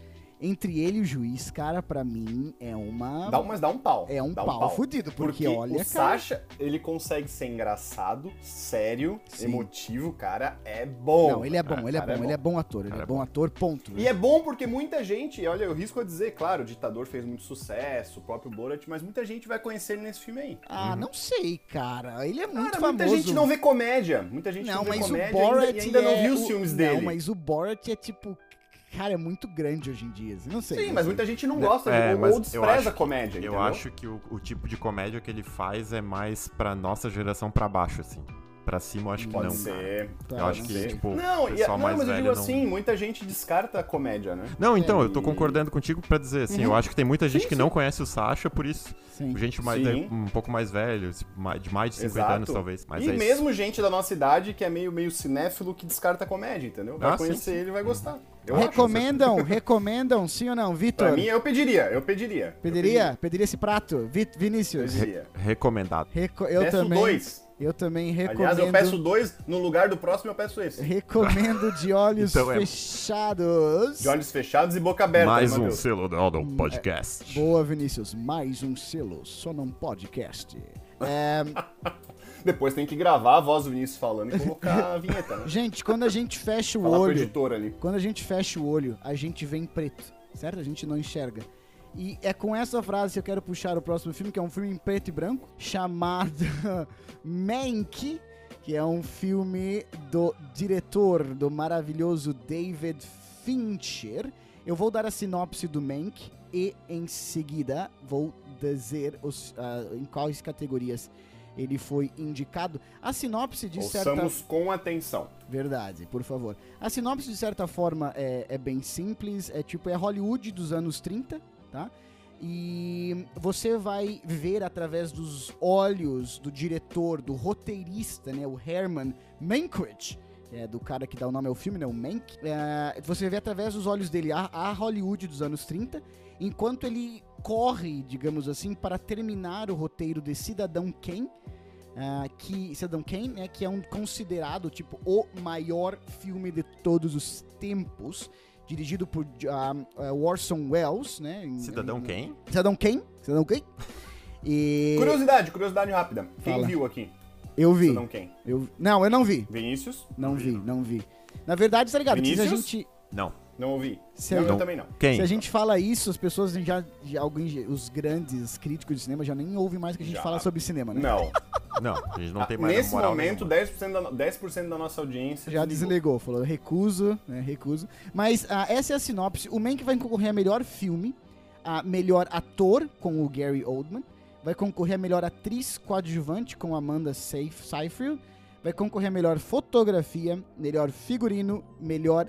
entre ele e o juiz, cara, pra mim é uma. Dá, um- mas dá um pau. é um dá pau, fudido, porque, olha, o cara. Sasha, ele consegue ser engraçado, sério, Sim. emotivo, cara, é bom. Não, ele é bom, ele é cara, bom, ele é bom ator, ele Cara, é é bom bom. ator, ponto. E é bom porque muita gente, olha, eu risco a dizer, claro, o Ditador fez muito sucesso, o próprio Borat, mas muita gente vai conhecer ele nesse filme aí. Ah, não sei, cara. Ele é muito Cara, famoso. muita gente não vê comédia. Muita gente não, Não, vê mas o comédia Borat ainda, e ainda não é viu os o- filmes Não, dele. mas o Borat é tipo. Cara, é muito grande hoje em dia. Não sei. Sim, não mas sei. muita gente não gosta É, de, ou, eu despreza acho a comédia, Eu entendeu? acho que o, o tipo de comédia que ele faz é mais pra nossa geração pra baixo, assim. Pra cima eu acho que Pode não. ser. Tá, Eu acho não que, sei. tipo, Não, o e, pessoal não mais mas eu velho digo não... assim, muita gente descarta a comédia, né? Não, então, É, eu tô e- concordando contigo pra dizer assim, eu acho que tem muita gente Sim, que sim. não conhece o Sasha, por isso, Sim. gente mais, Sim. um pouco mais velho, mais- de mais de 50 Exato. anos talvez. Mas e é isso. mesmo gente da nossa idade que é meio, meio cinéfilo que descarta a comédia, entendeu? Vai Ah, conhecer sim. ele e vai gostar. Eu acho, Recomendam, recomendam, sim ou não? Vitor? Pra mim, eu pediria, eu pediria. Pediria? Pediria esse prato? Vi- Eu Vinícius? pediria. Recomendado. Reco- eu Peço também. dois. Eu também recomendo. Aliás, eu peço dois, no lugar do próximo eu peço esse. Recomendo de olhos Então é- fechados. De olhos fechados e boca aberta, Mais um selo do do podcast. Boa, Vinícius. Mais um selo, só num podcast. É, Depois tem que gravar a voz do Vinícius falando e colocar a vinheta, né? gente, quando a gente fecha o Falar olho, editor ali. quando a gente fecha o olho, a gente vê em preto, certo? A gente não enxerga. E é com essa frase que eu quero puxar o próximo filme, que é um filme em preto e branco, chamado Mank, que é um filme do diretor do maravilhoso David Fincher. Eu vou dar a sinopse do Mank e em seguida vou dizer os, ah, em quais categorias ele foi indicado. A sinopse de certa Ouçamos com atenção. Verdade, por favor. A sinopse, de certa forma, é, é bem simples. É tipo, é Hollywood dos anos 30, tá? E você vai ver através dos olhos do diretor, do roteirista, né? O Herman Mankiewicz, é do cara que dá o nome ao filme, né? O Mank. É, você vê através dos olhos dele a, a Hollywood dos anos 30, enquanto ele corre, digamos assim, para terminar o roteiro de Cidadão Kane, ah, que Cidadão Kane, né, que é um considerado tipo o maior filme de todos os tempos, dirigido por ah, ah, Orson Welles, né? em- Cidadão quem? Cidadão Kane, Cidadão Kane. E Curiosidade, curiosidade rápida. Quem Fala. viu aqui? eu vi, Cidadão quem? eu não, eu não vi, Vinícius? não vi, não vi. Na verdade, tá ligado? Se a Vinícius? gente Não. Não ouvi. Se não, a- eu também não. Quem? Se a gente fala isso, as pessoas já, já alguém, os grandes críticos de cinema já nem ouvem mais que a gente Já. fala sobre cinema, né? Não. Não, a gente não tem mais Nesse moral momento, nenhuma. 10% da, 10% da nossa audiência Já desligou, falou recuso, né, recuso. Mas ah, essa é a sinopse. O Mank vai concorrer a melhor filme, a melhor ator com o Gary Oldman, vai concorrer a melhor atriz coadjuvante com Amanda Seyf- Seyfried, vai concorrer a melhor fotografia, melhor figurino, melhor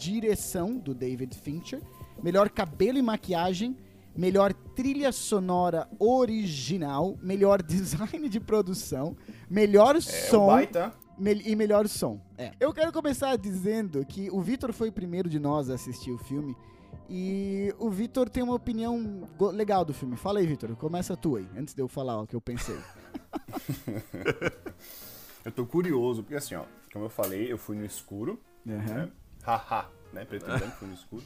direção do David Fincher, melhor cabelo e maquiagem, melhor trilha sonora original, melhor design de produção, melhor É som baita. Mel- e melhor som. É. Eu quero começar dizendo que o Vitor foi o primeiro de nós a assistir o filme. E o Vitor tem uma opinião legal do filme. Fala aí, Vitor. Começa tu aí, antes de eu falar o que eu pensei. Eu tô curioso, porque assim, ó, como eu falei, eu fui no escuro, né? Haha, né? Preto e branco, no escuro.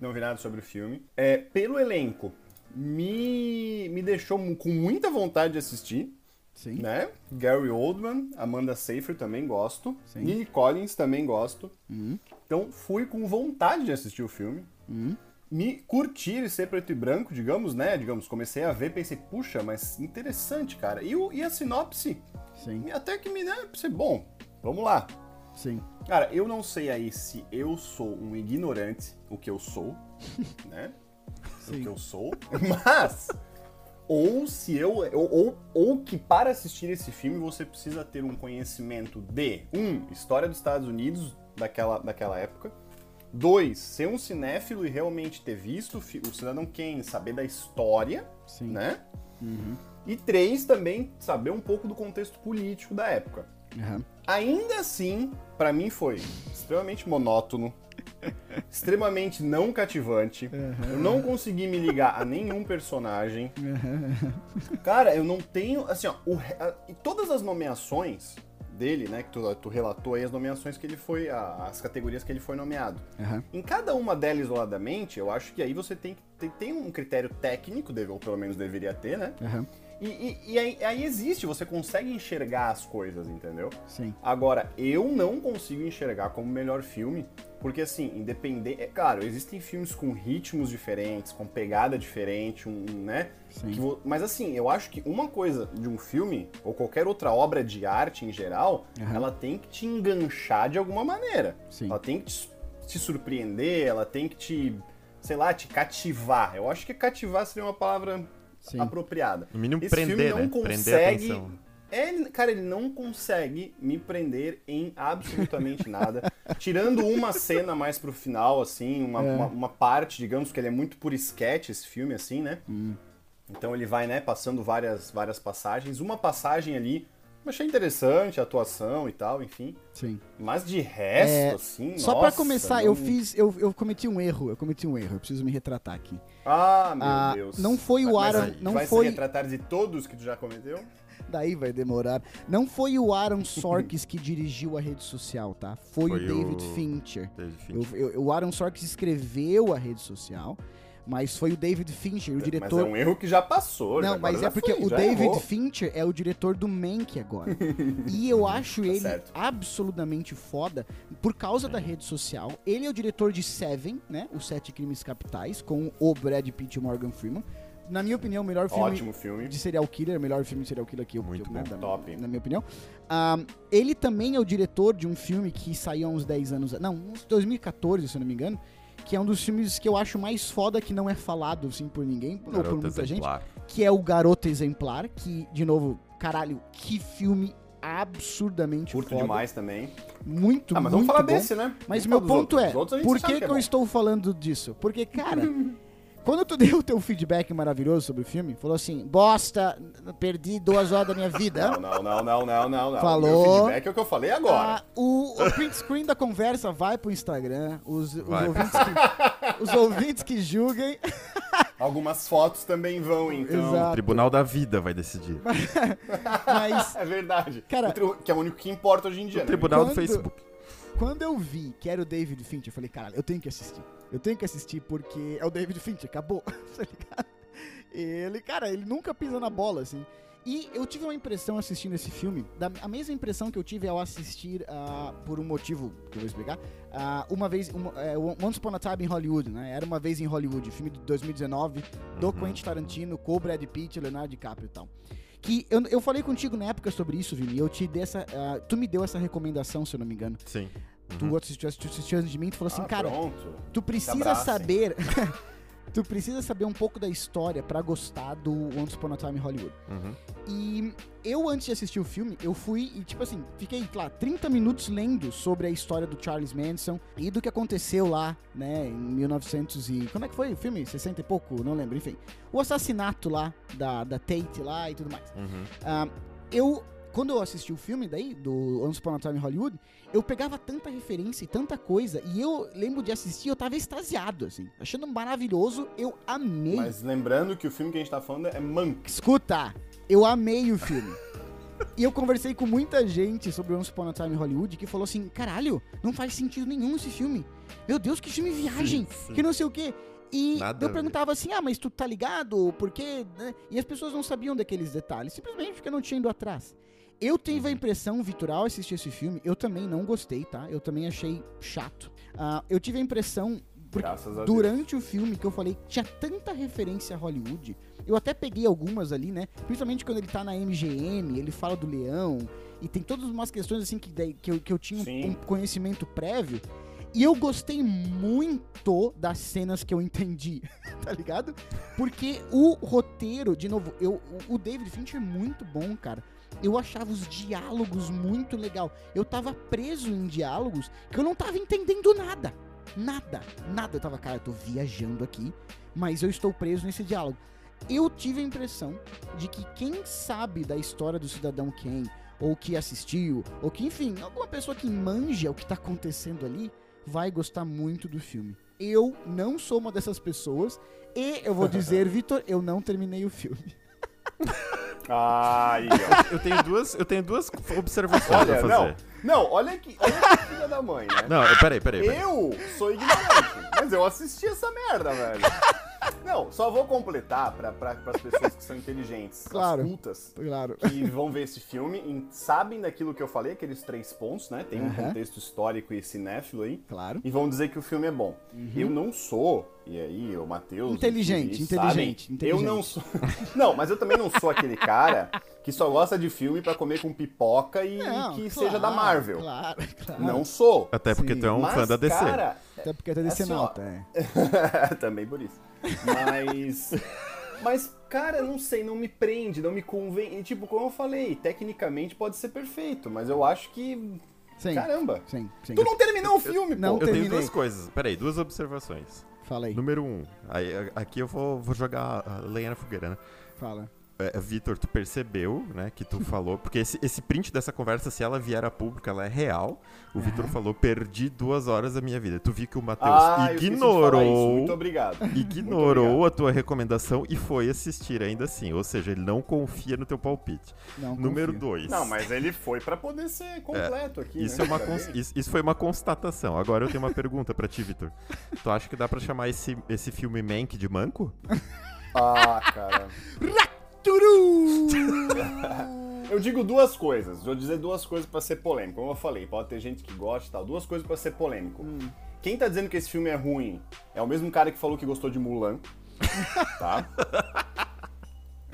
Não vi nada sobre o filme. É, pelo elenco, me, me deixou com muita vontade de assistir, Sim. né? Gary Oldman, Amanda Seyfried também gosto, Sim. Lily Collins também gosto. Uhum. Então fui com vontade de assistir o filme. Uhum. Me curtir e ser preto e branco, digamos, né? Digamos, comecei a ver, pensei, puxa, mas interessante, cara. E, o- e a sinopse, Sim. até que me, né, pensei, bom, vamos lá. Sim. Cara, eu não sei aí se eu sou um ignorante, o que eu sou, né? O Sim. que eu sou, mas ou se eu ou, ou, ou que para assistir esse filme você precisa ter um conhecimento de um história dos Estados Unidos daquela, daquela época, Dois, ser um cinéfilo e realmente ter visto o o Cidadão Kane, saber da história, Sim. né? Uhum. E três, também saber um pouco do contexto político da época. Aham. Ainda assim, pra mim foi extremamente monótono, extremamente não cativante. Eu não consegui me ligar a nenhum personagem. Cara, eu não tenho. Assim, ó, o a- e todas as nomeações dele, né? Que tu, tu relatou aí as nomeações que ele foi. a- as categorias que ele foi nomeado. Aham. Em cada uma delas isoladamente, eu acho que aí você tem, que- tem, tem um critério técnico, deve- ou pelo menos deveria ter, né? Aham. E, e- e aí, aí existe, você consegue enxergar as coisas, entendeu? Sim. Agora, eu não consigo enxergar como melhor filme, porque assim, independente. É claro, existem filmes com ritmos diferentes, com pegada diferente, um, né? Sim. Vo- mas assim, eu acho que uma coisa de um filme, ou qualquer outra obra de arte em geral, Aham. ela tem que te enganchar de alguma maneira. Sim. Ela tem que te, te surpreender, ela tem que te, sei lá, te cativar. Eu acho que cativar seria uma palavra Sim. apropriada. No mínimo, Esse filme prender, não né? Prender a consegue. É, ele- cara, ele não consegue me prender em absolutamente nada. Tirando uma cena mais pro final, assim, uma, É. uma, uma parte, digamos que ele é muito por sketch, esse filme, assim, né? Hum. Então ele vai, né, passando várias, várias passagens. Uma passagem ali, eu achei interessante a atuação e tal, enfim. Sim. Mas de resto, É, assim, Só pra começar, não- eu fiz. Eu, eu cometi um erro. Eu cometi um erro. Eu preciso me retratar aqui. Ah, meu Ah, Deus. não foi o Aaron- aí, não vai foi- se retratar de todos que tu já cometeu? Daí vai demorar. Não foi o Aaron Sorkis que dirigiu a rede social, tá? Foi, Foi o David o- Fincher. David Fincher. Eu- eu- o Aaron Sorkis escreveu a rede social, mas foi o David Fincher, o Mas diretor. é um erro que já passou. Não, já, mas agora é porque foi, o David errou. Fincher é o diretor do Mank agora. e eu acho ele Tá certo. absolutamente foda por causa da rede social. Ele é o diretor de Seven, né? Os Sete Crimes Capitais, com o Brad Pitt e o Morgan Freeman. Na minha opinião, o melhor filme Ótimo filme. de serial killer, melhor filme de serial killer que eu, Muito que eu né, bom. da- Top. na minha opinião. Ah, ele também é o diretor de um filme que saiu há uns 10 anos, não, uns 2014, se eu não me engano, que é um dos filmes que eu acho mais foda que não é falado assim por ninguém, ou por muita gente, exemplar. que é o Garota Exemplar, que de novo, caralho, que filme absurdamente Curto foda. demais também. Muito, Ah, mas muito vamos falar bom. desse, né? Mas Vamos meu ponto outros. é, gente por que, que é eu estou falando disso? Porque, cara, quando tu deu o teu feedback maravilhoso sobre o filme, falou assim, bosta, perdi duas horas da minha vida. Não, não, não, não, não, não, não. Falou. Meu feedback é o que eu falei agora. Ah, o, o print screen da conversa vai pro Instagram. Os, os ouvintes, que, os ouvintes que julguem. Algumas fotos também vão, então. Exato. O Tribunal da Vida vai decidir. Mas É verdade. Cara- O tri- que é o único que importa hoje em dia, O né? Tribunal do Quando- Facebook. quando eu vi que era o David Fincher, eu falei, caralho, eu tenho que assistir. Eu tenho que assistir porque é o David Fincher, acabou. tá ligado? Ele, cara, ele nunca pisa na bola, assim. E eu tive uma impressão assistindo esse filme, da, a mesma impressão que eu tive ao assistir, ah, por um motivo que eu vou explicar, ah, uma vez, uma, é, Once Upon a Time em Hollywood, né? Era uma vez em Hollywood, filme de 2019, do Uhum. Quentin Tarantino, com o Brad Pitt, Leonardo DiCaprio e tal. Que eu, eu falei contigo na época sobre isso, Vini, e eu te dei essa, ah, tu me deu essa recomendação, se eu não me engano. Sim. Tu assistiu, tu assistiu antes de mim e tu falou assim, Ah, cara, pronto. tu precisa saber. tu precisa saber um pouco da história pra gostar do Once Upon a Time Hollywood. Uhum. E eu, antes de assistir o filme, eu fui e, tipo assim, fiquei lá 30 minutos lendo sobre a história do Charles Manson e do que aconteceu lá, né, em 1900 e... Como é que foi o filme? 60 e pouco? Não lembro, enfim. O assassinato lá, da, da Tate lá e tudo mais. Uhum. Ah, eu, quando eu assisti o filme daí, do Once Upon a Time Hollywood, eu pegava tanta referência e tanta coisa, e eu lembro de assistir, eu tava extasiado, assim, achando maravilhoso, eu amei. Mas lembrando que o filme que a gente tá falando é Monk. Escuta, eu amei o filme. e eu conversei com muita gente sobre Once Upon a Time Hollywood que falou assim, caralho, não faz sentido nenhum esse filme. Meu Deus, que filme viagem, Sim, sim. que não sei o quê. E Nada eu perguntava assim, ah, mas tu tá ligado? Por quê? né? E as pessoas não sabiam daqueles detalhes, simplesmente porque não tinha ido atrás. Eu tive a Uhum. impressão, Vitor, ao assistir esse filme, eu também não gostei, tá? Eu também achei chato. Ah, eu tive a impressão, porque Graças a Deus. durante o filme que eu falei, tinha tanta referência a Hollywood. Eu até peguei algumas ali, né? Principalmente quando ele tá na MGM, ele fala do leão. E tem todas umas questões assim que, que, eu, que eu tinha Sim. um, conhecimento prévio. E eu gostei muito das cenas que eu entendi, tá ligado? Porque o roteiro, de novo, eu, o, o David Fincher é muito bom, cara. Eu achava os diálogos muito legal. Eu tava preso em diálogos que eu não tava entendendo nada. Nada, nada. Eu tava, cara, eu tô viajando aqui, mas eu estou preso nesse diálogo. Eu tive a impressão de que quem sabe da história do Cidadão Kane, ou que assistiu, ou que, enfim, alguma pessoa que manja o que tá acontecendo ali, vai gostar muito do filme. Eu não sou uma dessas pessoas, e eu vou dizer, Vitor, eu não terminei o filme. Ai, ó. Eu tenho duas, eu tenho duas observações Olha, a fazer. não, não, olha que, olha que filha da mãe, né? Não, peraí, peraí. peraí. Eu sou ignorante, mas eu assisti essa merda, velho. Não, só vou completar para pra, as pessoas que são inteligentes, Claro. as cultas, Claro. que vão ver esse filme e sabem daquilo que eu falei, aqueles três pontos, né? Tem um contexto histórico e cinéfilo aí. Claro. E vão dizer que o filme é bom. Eu não sou, e aí o Matheus... Uhum. Inteligente, inteligente, sabem, inteligente. Eu não sou... Não, mas eu também não sou aquele cara que só gosta de filme pra comer com pipoca e Não, que claro, seja da Marvel. Claro, claro. Não sou. Até porque Sim. tu é um mas, fã da DC. cara... Até porque tá descendo Assim, ó, alta, é. Também por isso. Mas. Mas, cara, não sei, não me prende, não me convém. E, tipo, como eu falei, tecnicamente pode ser perfeito, mas eu acho que. Sim. Caramba! Sim, sim. Tu não terminou o filme, não pô! Eu tenho terminei. duas coisas. Peraí, duas observações. Fala aí, Número um, aí, aqui eu vou, vou jogar a lenha na fogueira, né? fala. É, Vitor, tu percebeu, né, que tu falou, porque esse, esse print dessa conversa, se ela vier a público, ela é real. O Vitor falou, perdi duas horas da minha vida. Tu viu que o Matheus Ah, ignorou, Muito obrigado. Muito ignorou obrigado. a tua recomendação e foi assistir ainda assim. Ou seja, ele não confia no teu palpite. Não Número confio. dois. Não, mas ele foi pra poder ser completo aqui. Isso, né? é uma cons- isso, isso foi uma constatação. Agora eu tenho uma pergunta pra ti, Vitor. Tu acha que dá pra chamar esse, esse filme Mank de manco? Ah, cara. Turu! Eu digo duas coisas. Vou dizer duas coisas pra ser polêmico. Como eu falei, pode ter gente que gosta e tal. Duas coisas pra ser polêmico. Hum. Quem tá dizendo que esse filme é ruim é o mesmo cara que falou que gostou de Mulan. Tá?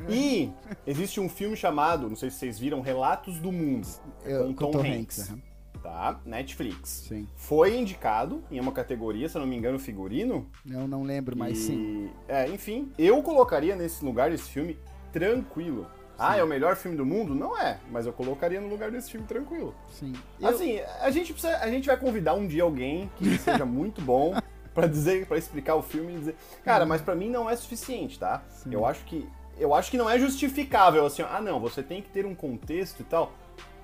E existe um filme chamado, não sei se vocês viram, Relatos do Mundo. Eu- com Tom, Hanks. aham. Tá? Netflix. Sim. Foi indicado em uma categoria, se eu não me engano, figurino. Eu não lembro, mas e, sim. É, enfim, eu colocaria nesse lugar desse filme tranquilo. Ah, é o melhor filme do mundo? Não é, mas eu colocaria no lugar desse filme tranquilo. Sim. Eu- Assim, a gente precisa, a gente vai convidar um dia alguém que seja muito bom pra dizer, para explicar o filme e dizer, cara, mas pra mim não é suficiente, tá? Sim. Eu acho que eu acho que não é justificável assim, ah, não, você tem que ter um contexto e tal.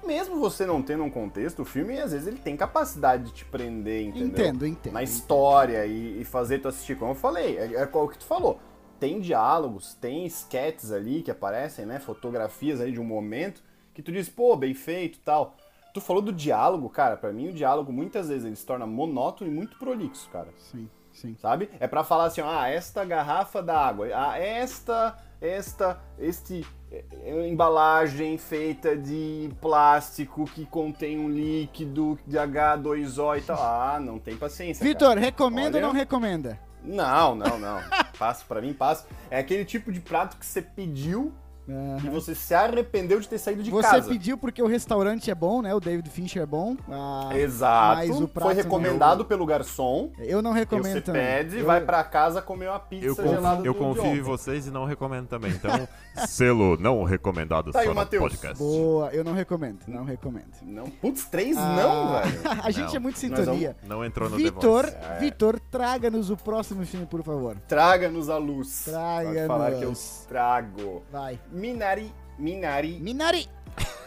Mesmo você não tendo um contexto, o filme às vezes ele tem capacidade de te prender, entendeu? Entendo, entendo. Na história e, e fazer tu assistir, como eu falei, é, é o que tu falou. Tem diálogos, tem sketches ali que aparecem, né? Fotografias aí de um momento que tu diz, pô, bem feito e tal. Tu falou do diálogo, cara, pra mim o diálogo muitas vezes ele se torna monótono e muito prolixo, cara. Sim, sim. Sabe? É pra falar assim, ah, esta garrafa d'água, ah, esta, esta, este eh, embalagem feita de plástico que contém um líquido de H2O e tal. Ah, não tem paciência. Vitor, recomenda Olha- ou não recomenda? Não, não, não. Passa pra mim, passa. É aquele tipo de prato que você pediu e Aham. você se arrependeu de ter saído de Você casa. pediu porque o restaurante é bom, né? O David Fincher é bom. Ah, Exato. Mas o prato Foi recomendado pelo garçom. Eu não E recomendo você também. pede, Eu- vai pra casa comer uma pizza Eu, gelada confio, eu confio em vocês e não recomendo também. Então, selo não recomendado Tá aí só o no Matheus. podcast. Boa, eu não recomendo, não recomendo. Não, putz, três Ah, não, velho. A gente Não. é muito sintonia. Não entrou no Vitor. É. Vitor, traga-nos o próximo filme, por favor. Traga-nos a luz. Traga-nos. Falar que eu trago. Vai. Minari, Minari. Minari!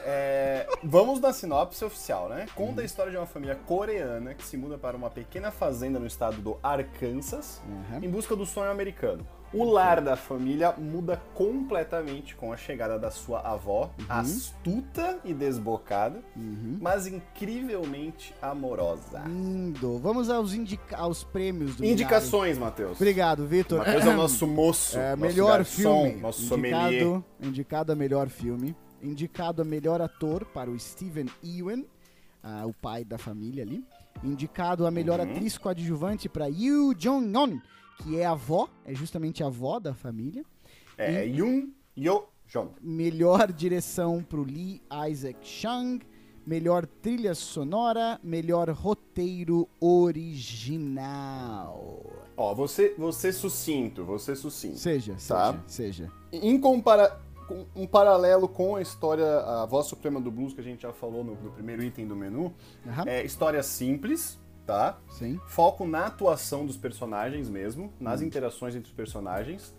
É, vamos na sinopse oficial, né? Uhum. Conta a história de uma família coreana que se muda para uma pequena fazenda no estado do Arkansas Uhum. em busca do sonho americano. O lar da família muda completamente com a chegada da sua avó, astuta e desbocada, Uhum. mas incrivelmente amorosa. Lindo. Vamos aos, indica aos prêmios do. Indicações, Matheus. Obrigado, Vitor. Matheus é o nosso moço, É, nosso melhor garçom, filme. nosso sommelier. indicado, indicado a melhor filme. Indicado a melhor ator para o Steven Ewan, ah, o pai da família ali. Indicado a melhor Uhum. atriz coadjuvante para Yoo Jong-un, que é a avó, é justamente a avó da família. É Yoon Yo Jong. Melhor direção para o Lee Isaac Chung. Melhor trilha sonora, melhor roteiro original. Ó, você, você sucinto, você sucinto. Seja, Tá. seja, seja. Em compara com- um paralelo com a história, a voz suprema do blues que a gente já falou no, no primeiro item do menu, Aham. é história simples, tá? Sim. Foco na atuação dos personagens mesmo, nas Uhum. interações entre os personagens.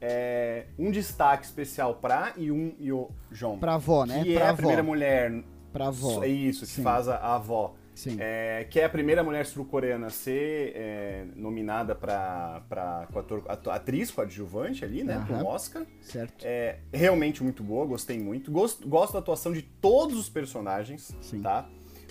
É, um destaque especial pra Yun Yo Jong. Pra avó, né? Que pra é a avó. primeira mulher. Pra avó. É isso, que Sim. faz a, a avó. Sim. É, que é a primeira mulher sul-coreana a ser é, nominada pra, pra coator- atu- atriz coadjuvante ali, né? Pro Aham. Oscar. Certo. É realmente muito boa, gostei muito. Gosto, gosto da atuação de todos os personagens, Sim. tá?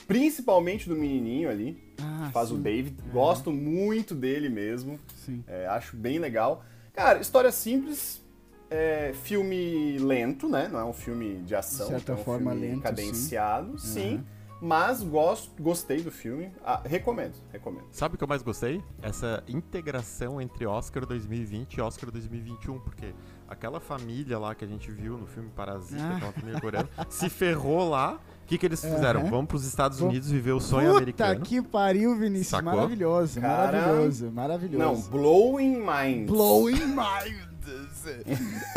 Principalmente do menininho ali, Ah, que faz sim. o David. Gosto muito dele mesmo. Sim. É, acho bem legal. Cara, história simples, é, filme lento, né? Não é um filme de ação. De certa é um forma, filme lento, cadenciado, sim. sim. Uhum. Mas gosto, gostei do filme. Ah, recomendo, recomendo. Sabe o que eu mais gostei? Essa integração entre Oscar 2020 e Oscar 2021, porque aquela família lá que a gente viu no filme Parasita, Ah. aquela família coreana, se ferrou lá. O que, que eles fizeram? Vamos pros Estados Vamos- Unidos viver o sonho Puta americano. que pariu, Vinícius. Sacou? Maravilhoso, Cara, maravilhoso, Não, maravilhoso. Blowing Minds. Blowing minds.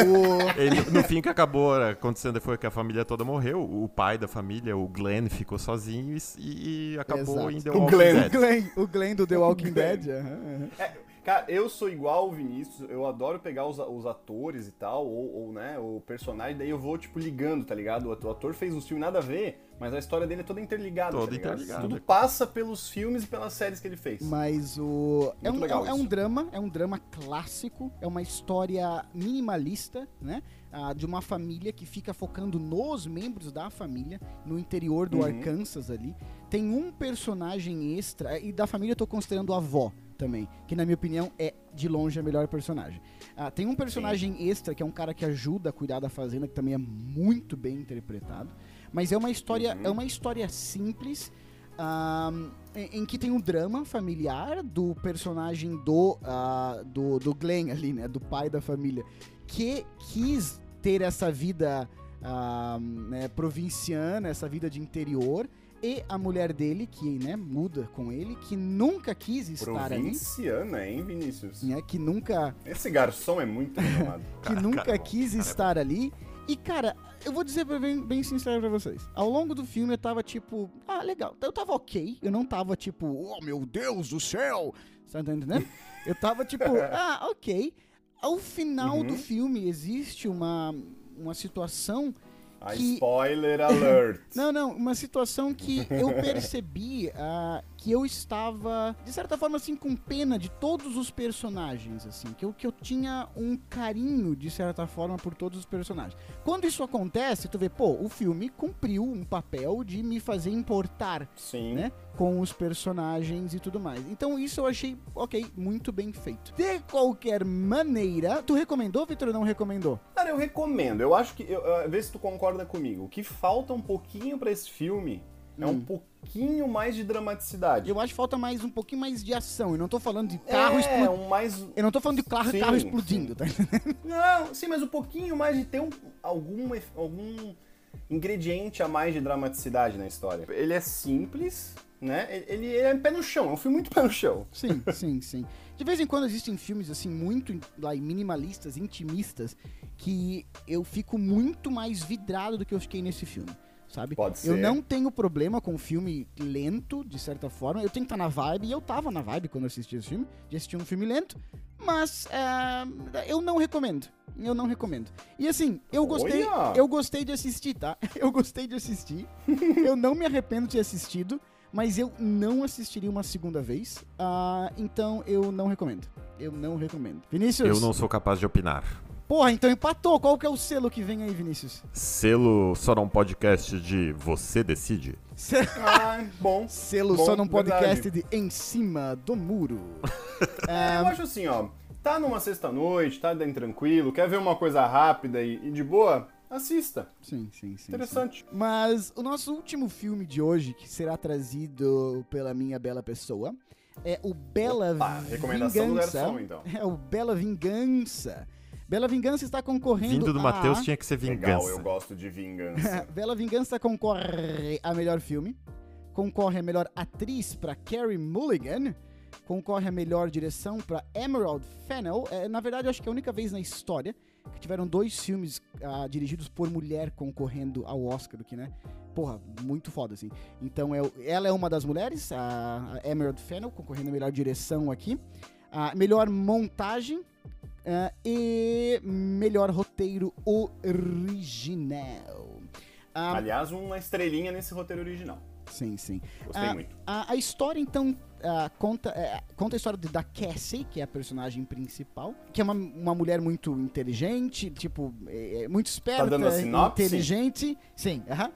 o... Ele- no fim, o que acabou acontecendo foi que a família toda morreu. O pai da família, o Glenn, ficou sozinho e, e acabou Exato. em The O Walking Glenn. O Dead. Glenn, o Glenn do The Walking Glenn. Dead. aham. É, cara, eu sou igual o Vinícius, eu adoro pegar os, os atores e tal, ou, ou, né, o personagem, daí eu vou, tipo, ligando, tá ligado? O ator- fez um filme nada a ver, mas a história dele é toda interligada, Toda tá interligada. Tudo passa pelos filmes e pelas séries que ele fez. Mas o. É um, legal é, um drama, é um drama clássico, é uma história minimalista, né? Ah, de uma família que fica focando nos membros da família, no interior do Uhum. Arkansas ali. Tem um personagem extra, e da família eu tô considerando a avó também, que na minha opinião é de longe a melhor personagem. Ah, tem um personagem extra que é um cara que ajuda a cuidar da fazenda, que também é muito bem interpretado. Mas é uma história, Uhum. é uma história simples. em, em que tem um drama familiar do personagem do, ah, do, do Glenn ali, né? Do pai da família, que quis ter essa vida ah, né, provinciana, essa vida de interior, e a mulher dele, que né, muda com ele, que nunca quis estar ali, Provinciana, hein, Vinícius? né? Que nunca Esse garçom é muito renomado. que Cara, nunca cara quis cara estar ali. E, cara, eu vou dizer bem, bem sincero pra vocês. Ao longo do filme eu tava tipo, ah, legal. Eu tava ok. Eu não tava tipo, oh meu Deus do céu. Você tá entendendo? Eu tava tipo, ah, ok. Ao final Uhum. do filme existe uma, uma situação A Que- spoiler alert. não, não, uma situação que eu percebi ah, que eu estava, de certa forma, assim, com pena de todos os personagens, assim, que eu, que eu tinha um carinho, de certa forma, por todos os personagens. Quando isso acontece, tu vê, pô, o filme cumpriu um papel de me fazer importar, Sim. né, com os personagens e tudo mais. Então isso eu achei, ok, muito bem feito. De qualquer maneira, tu recomendou, Vitor, ou não recomendou? Cara, eu recomendo. Eu acho que. Eu, eu- vê se tu concorda comigo. O que falta um pouquinho pra esse filme é um Hum. Pouquinho mais de dramaticidade. Eu acho que falta mais um pouquinho mais de ação. Eu não tô falando de carro é, explodindo. um mais. Eu não tô falando de carro, Sim, carro explodindo, sim. tá? Não, sim, mas um pouquinho mais de ter um, algum, algum ingrediente a mais de dramaticidade na história. Ele é simples, né? Ele, ele é pé no chão, é um filme muito pé no chão. Sim, sim, sim. De vez em quando existem filmes assim muito like, minimalistas, intimistas, que eu fico muito mais vidrado do que eu fiquei nesse filme. Sabe? Pode Eu ser. não tenho problema com filme lento, de certa forma. Eu tenho que estar na vibe, e eu tava na vibe quando eu assisti esse filme, de assistir um filme lento, mas é, eu não recomendo. Eu não recomendo. E assim, eu gostei, Olha! eu gostei de assistir, tá? Eu gostei de assistir. eu não me arrependo de ter assistido, mas eu não assistiria uma segunda vez. Ah, então eu não recomendo. Eu não recomendo. Vinícius? Eu não sou capaz de opinar. Porra, então empatou. Qual que é o selo que vem aí, Vinícius? Selo só num podcast de Você Decide? Se- Ah, bom. Selo Bom, só num podcast verdade. de Em Cima do Muro. É, eu acho assim, ó. Tá numa sexta-noite, tá bem tranquilo, quer ver uma coisa rápida e, e de boa? Assista. Sim, sim, sim. Interessante. sim. Mas o nosso último filme de hoje, que será trazido pela minha bela pessoa, é o Bela Opa, recomendação do Vingança. garçom, então. É o Bela Vingança. Bela Vingança está concorrendo Vindo do a... Matheus tinha que ser Legal, vingança. eu gosto de vingança. Bela Vingança concorre a melhor filme, concorre a melhor atriz para Carrie Mulligan, concorre a melhor direção para Emerald Fennell. É, na verdade, eu acho que é a única vez na história que tiveram dois filmes ah, dirigidos por mulher concorrendo ao Oscar, que, né? Porra, muito foda, assim. Então, é, ela é uma das mulheres, a, a Emerald Fennel, concorrendo a melhor direção aqui. A melhor montagem ah, e melhor roteiro original. Ah, Aliás, uma estrelinha nesse roteiro original. sim, sim. Gostei Ah, muito. A, a história, então, ah, conta, é, conta a história da Cassie, que é a personagem principal, que é uma, uma mulher muito inteligente, tipo, é, é muito esperta, dando a sinopse? inteligente. Sim, aham.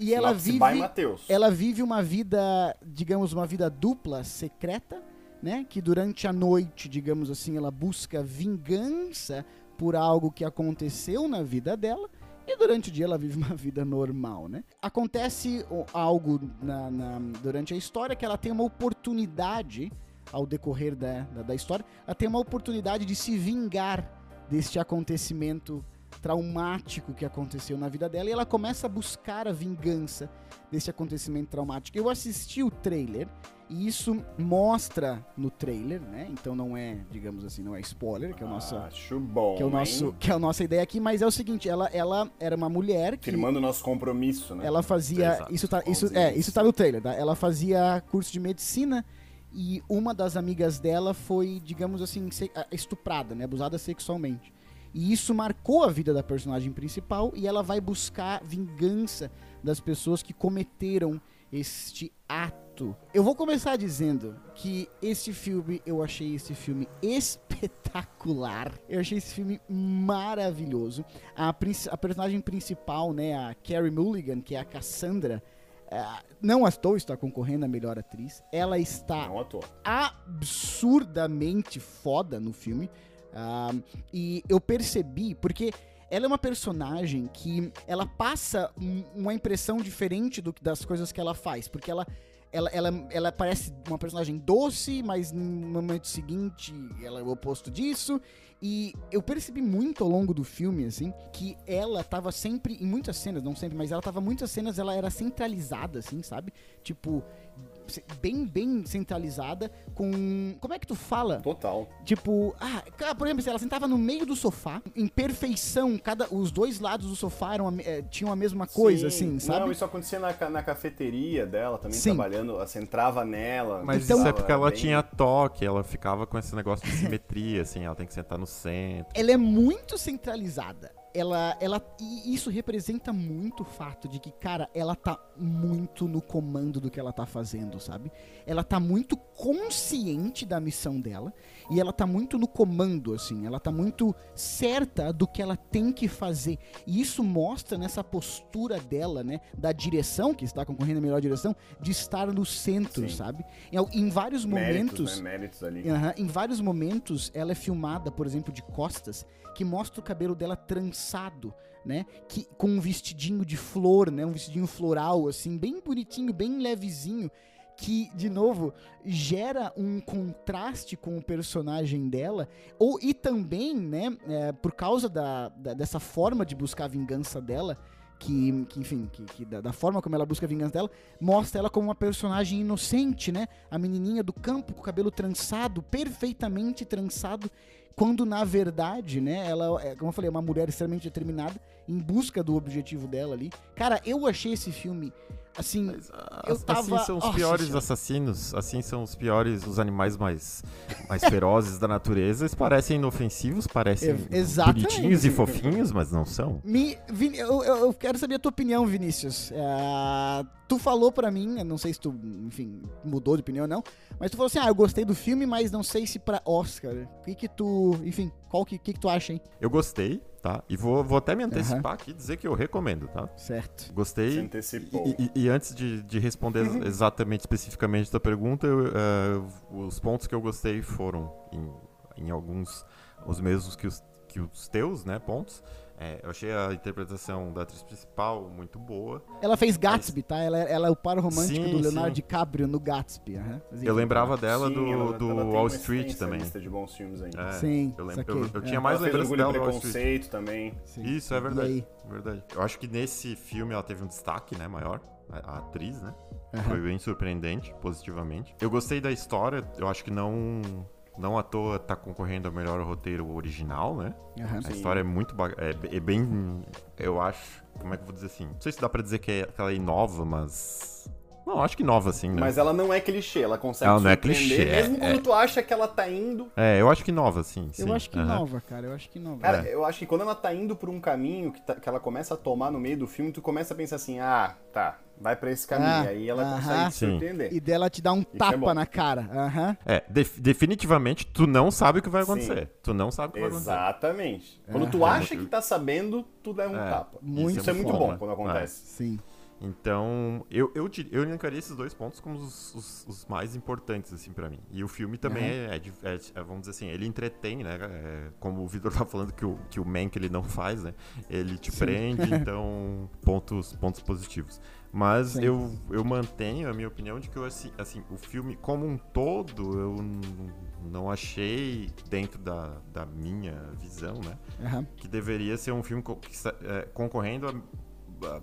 E ela Sinopse vive, ela vive uma vida, digamos, uma vida dupla, secreta, né? Que durante a noite, digamos assim, ela busca vingança por algo que aconteceu na vida dela. E durante o dia ela vive uma vida normal, né? Acontece algo na- na- durante a história que ela tem uma oportunidade, ao decorrer da, da, da história, ela tem uma oportunidade de se vingar deste acontecimento traumático que aconteceu na vida dela e ela começa a buscar a vingança desse acontecimento traumático. Eu assisti o trailer e isso mostra no trailer, né? Então não é, digamos assim, não é spoiler, que é o nosso Acho bom, que é o nosso, hein? que é a nossa ideia aqui, mas é o seguinte, ela, ela era uma mulher que Firmando o nosso compromisso, né? ela fazia Exato. isso tá isso é isso tá no trailer, tá? Ela fazia curso de medicina e uma das amigas dela foi, digamos assim, estuprada, né, abusada sexualmente. E isso marcou a vida da personagem principal e ela vai buscar vingança das pessoas que cometeram este ato. Eu vou começar dizendo que esse filme, eu achei esse filme espetacular. Eu achei esse filme maravilhoso. A, a personagem principal, né, a Carrie Mulligan, que é a Cassandra, eh, não à toa está concorrendo a melhor atriz. Ela está absurdamente foda no filme. Ah, e eu percebi, porque ela é uma personagem que ela passa um- uma impressão diferente do, das coisas que ela faz. Porque ela, ela, ela, ela parece uma personagem doce, mas no momento seguinte ela é o oposto disso. E eu percebi muito ao longo do filme, assim, que ela tava sempre, em muitas cenas, não sempre, mas ela tava muitas cenas, ela era centralizada, assim, sabe? Tipo, bem, bem centralizada, com. Como é que tu fala? Total. Tipo, ah, por exemplo, ela sentava no meio do sofá, em perfeição, cada, os dois lados do sofá eram, eh, tinham a mesma coisa, Sim. assim, sabe? Não, isso acontecia na, na cafeteria dela também, Sim. trabalhando. Ela se entrava nela. Mas Então- isso é porque ela bem- tinha toque, ela ficava com esse negócio de simetria, assim, ela tem que sentar no centro. ela é muito centralizada. Ela, ela, e isso representa muito o fato de que, cara, ela tá muito no comando do que ela tá fazendo, sabe? Ela tá muito consciente da missão dela e ela tá muito no comando, assim. Ela tá muito certa do que ela tem que fazer. E isso mostra nessa postura dela, né? Da direção, que está concorrendo a melhor direção, de estar no centro, Sim. sabe? Em, em vários Méritos, momentos. né? Méritos ali. Aham, Em vários momentos, ela é filmada, por exemplo, de costas, que mostra o cabelo dela trançado, né? Que, com um vestidinho de flor, né? Um vestidinho floral, assim, bem bonitinho, bem levezinho. Que, de novo, gera um contraste com o personagem dela. Ou, e também, né? é, por causa da, da- dessa forma de buscar a vingança dela, que, que, enfim, que, que da, da forma como ela busca a vingança dela, mostra ela como uma personagem inocente, né? A menininha do campo com o cabelo trançado, perfeitamente trançado, quando na verdade, né, ela, é, como eu falei, é uma mulher extremamente determinada em busca do objetivo dela ali. Cara, eu achei esse filme assim, ah, Eu assim tava- são os Nossa piores Senhora. assassinos, assim são os piores, os animais mais, mais ferozes da natureza. Eles parecem inofensivos, parecem exatamente. bonitinhos e fofinhos, mas não são. Me, Vini- eu, eu- eu quero saber a tua opinião, Vinícius. É, tu falou pra mim, não sei se tu, enfim, mudou de opinião ou não, mas tu falou assim, ah, eu gostei do filme, mas não sei se pra Oscar. O que que tu, enfim, qual que, que, que tu acha, hein? Eu gostei, tá? E vou, vou até me antecipar aqui e dizer que eu recomendo, tá? Certo. Se Gostei. antecipou. E, e- e antes de, de responder Uhum. exatamente, especificamente a tua pergunta, eu, eh, os pontos que eu gostei foram, em, em alguns, os mesmos que os, que os teus, né, pontos. Eh, eu achei a interpretação da atriz principal muito boa. Ela fez Gatsby, tá? Ela, ela é o par romântico Sim, do Leonardo sim. DiCaprio no Gatsby. aham. Eu lembrava dela Sim, do, ela- do ela Wall Street também. lista de bons filmes aí. É, Sim, eu, lembro, eu, eu É. tinha mais ela lembrança dela do Wall Street. Preconceito também. Sim. Isso, é verdade. aí? verdade. Eu acho que nesse filme ela teve um destaque, né, maior. A, a atriz, né? Aham. Foi bem surpreendente, positivamente. Eu gostei da história, eu acho que não não à toa tá concorrendo ao melhor roteiro original, né? Aham. A Sim. história é muito é, é bem. Eu acho. Como é que eu vou dizer assim? Não sei se dá pra dizer que, é, que ela é nova, mas. Não, acho que nova, sim, né? Mas ela não é clichê, ela consegue Ela não é clichê, é- mesmo quando é. tu acha que ela tá indo. É, eu acho que nova, sim. Eu sim. acho que Aham. nova, cara. Eu acho que nova. Cara, É. eu acho que quando ela tá indo por um caminho que, tá- que ela começa a tomar no meio do filme, tu começa a pensar assim, ah, tá, vai pra esse caminho. Ah, aí ela aham. consegue te Sim. surpreender. E dela te dá um é tapa bom. na cara. Aham. É, def- definitivamente tu não sabe o que vai Sim. acontecer. Tu não sabe o que vai acontecer. Exatamente. Quando tu Aham. acha que tá sabendo, tu leva um É, tapa. muito Isso é muito bom quando acontece. Sim. Então, eu, eu, eu elencaria esses dois pontos como os, os- os mais importantes, assim, pra mim. E o filme também é, é de- é de- é, vamos dizer assim, ele entretém, né? É, como o Vitor tá falando que o, que o Mank ele não faz, né? Ele te prende, então, pontos, pontos positivos. Mas Sim. eu, eu mantenho a minha opinião de que, eu, assim, assim, o filme como um todo, eu não achei, dentro da, da minha visão, né? Aham. que deveria ser um filme co- que é, concorrendo a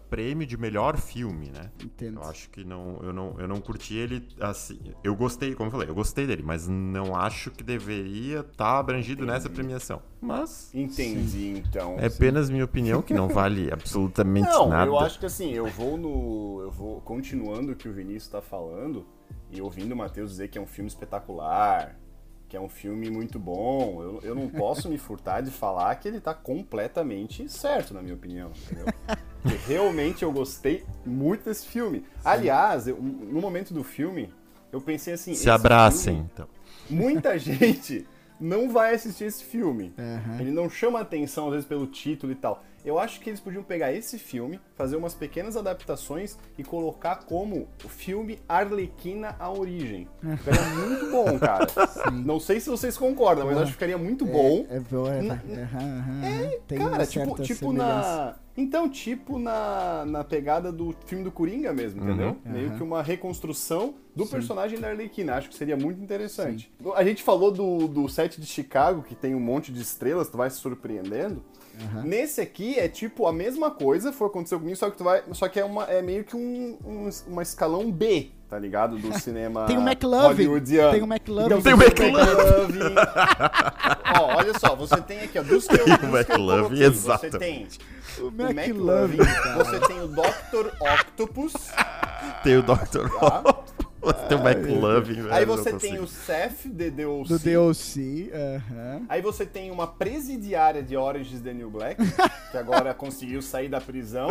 prêmio de melhor filme, né? Entendo. Eu acho que não, eu não, eu não curti ele assim. Eu gostei, como eu falei, eu gostei dele, mas não acho que deveria estar abrangido nessa premiação. Mas Entendi, então. é apenas minha opinião que não vale absolutamente Não, nada. eu acho que assim, eu vou no. Eu vou continuando o que o Vinícius tá falando e ouvindo o Matheus dizer que é um filme espetacular, que é um filme muito bom. Eu, eu não posso me furtar de falar que ele tá completamente certo, na minha opinião, entendeu? Porque realmente eu gostei muito desse filme. Aliás, eu- no momento do filme, eu pensei assim. Se abracem, filme, então. muita gente não vai assistir esse filme. Aham. Ele não chama atenção, às vezes, pelo título e tal. Eu acho que eles podiam pegar esse filme, fazer umas pequenas adaptações e colocar como o filme Arlequina a Origem. Ficaria muito bom, cara. Não sei se vocês concordam, mas acho que ficaria muito bom. É, bom, é, Na- aham, aham, aham. Tem Cara, uma tipo, certa tipo na. Então, tipo na, na pegada do filme do Coringa mesmo, entendeu? Meio Aham. que uma reconstrução do personagem da Arlequina. Acho que seria muito interessante. A gente falou do, do set de Chicago, que tem um monte de estrelas, tu vai se surpreendendo. Aham. Nesse aqui é tipo a mesma coisa, foi aconteceu comigo, só que tu vai. Só que é, uma, é meio que um, um, uma escalão B, tá ligado? Do cinema. Tem o hollywoodiano. Tem o McLovin. Então, Tem o McLovin. ó, olha só, você tem aqui, ó, dos que eu, o McLovin, coloquei, Você tem. O cara. você tem o Dr. Octopus, Tem o Dr. tá? Tem o McLovin, velho. Aí você tem o Seth, de DLC. Do DLC. Aham. Aí você tem uma presidiária de Orange is the New Black, que agora conseguiu sair da prisão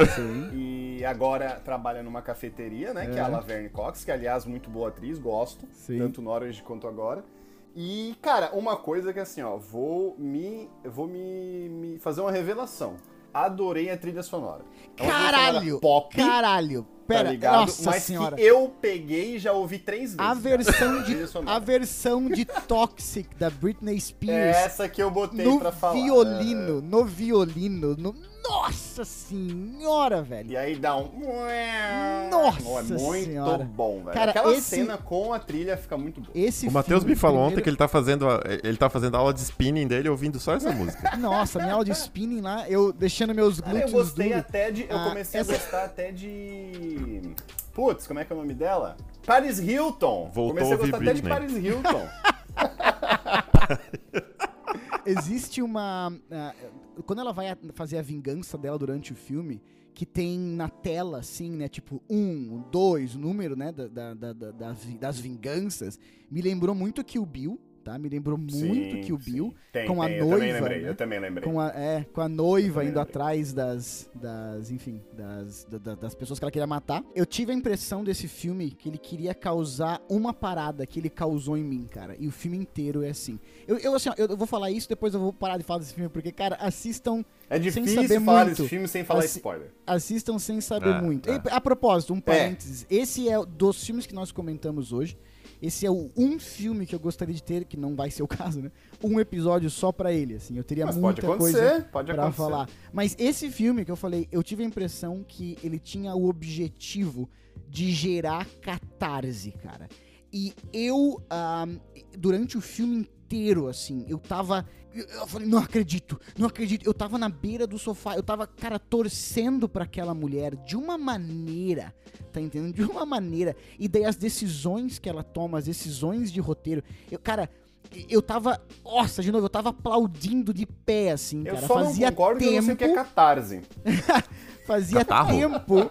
e agora trabalha numa cafeteria, né? Que é a É. Laverne Cox, que aliás, muito boa atriz, gosto, Sim. tanto no Orange quanto agora. E, cara, uma coisa que assim, ó, vou me. Vou me, me fazer uma revelação. Adorei a trilha sonora. É uma trilha sonora Caralho! Pop, Caralho! tá Pera, ligado? nossa Mas senhora. que eu peguei e já ouvi três vezes. A versão, de, a versão de Toxic da Britney É Spears essa que eu botei no pra falar. violino, no violino, no... Nossa senhora, velho. E aí dá um. Nossa Oh, é muito Senhora. bom, velho. Cara, Aquela esse- cena com a trilha fica muito boa. Esse O Matheus me falou primeiro- ontem que ele tá fazendo a, ele tá fazendo aula de spinning dele ouvindo só essa música. Nossa, minha aula de spinning lá, eu deixando meus Cara, eu glúteos gostei duros. até de. Eu Ah, comecei essa- a gostar até de. Putz, como é que é o nome dela? Paris Hilton. Voltou comecei a gostar até de Britney. Paris Hilton. Existe uma. ah, quando ela vai fazer a vingança dela durante o filme, que tem na tela, assim, né? Tipo, um, dois, o número, né? Da, da- da- das vinganças. Me lembrou muito que o Bill, tá? Me lembrou muito que o Bill. Tem, com a tem, Eu também noiva, lembrei, né? eu também lembrei. Com a, é, com a noiva indo lembrei. atrás das, das enfim, das, da- da- das pessoas que ela queria matar. Eu tive a impressão desse filme que ele queria causar uma parada que ele causou em mim, cara. E o filme inteiro é assim. Eu, eu, assim, ó, eu vou falar isso, depois eu vou parar de falar desse filme, porque, cara, assistam, É sem difícil saber falar muito. desse filme sem falar Assi- spoiler. assistam sem saber É, muito. é. E, a propósito, um parênteses. Esse é dos filmes que nós comentamos hoje. Esse é o um filme que eu gostaria de ter, que não vai ser o caso, né? Um episódio só pra ele, assim. Eu teria Mas pode muita acontecer, coisa pode pra acontecer. falar. Mas esse filme que eu falei, eu tive a impressão que ele tinha o objetivo de gerar catarse, cara. E eu, ah, durante o filme inteiro, assim, eu tava. Eu, falei, não acredito, não acredito. Eu tava na beira do sofá, eu tava, cara, torcendo pra aquela mulher de uma maneira, tá entendendo? De uma maneira. E daí as decisões que ela toma, as decisões de roteiro. Eu, cara, eu tava. Nossa, de novo, eu tava aplaudindo de pé, assim, Eu cara. só Fazia não concordo que eu não sei o que é tempo. catarse. Fazia Catarro? tempo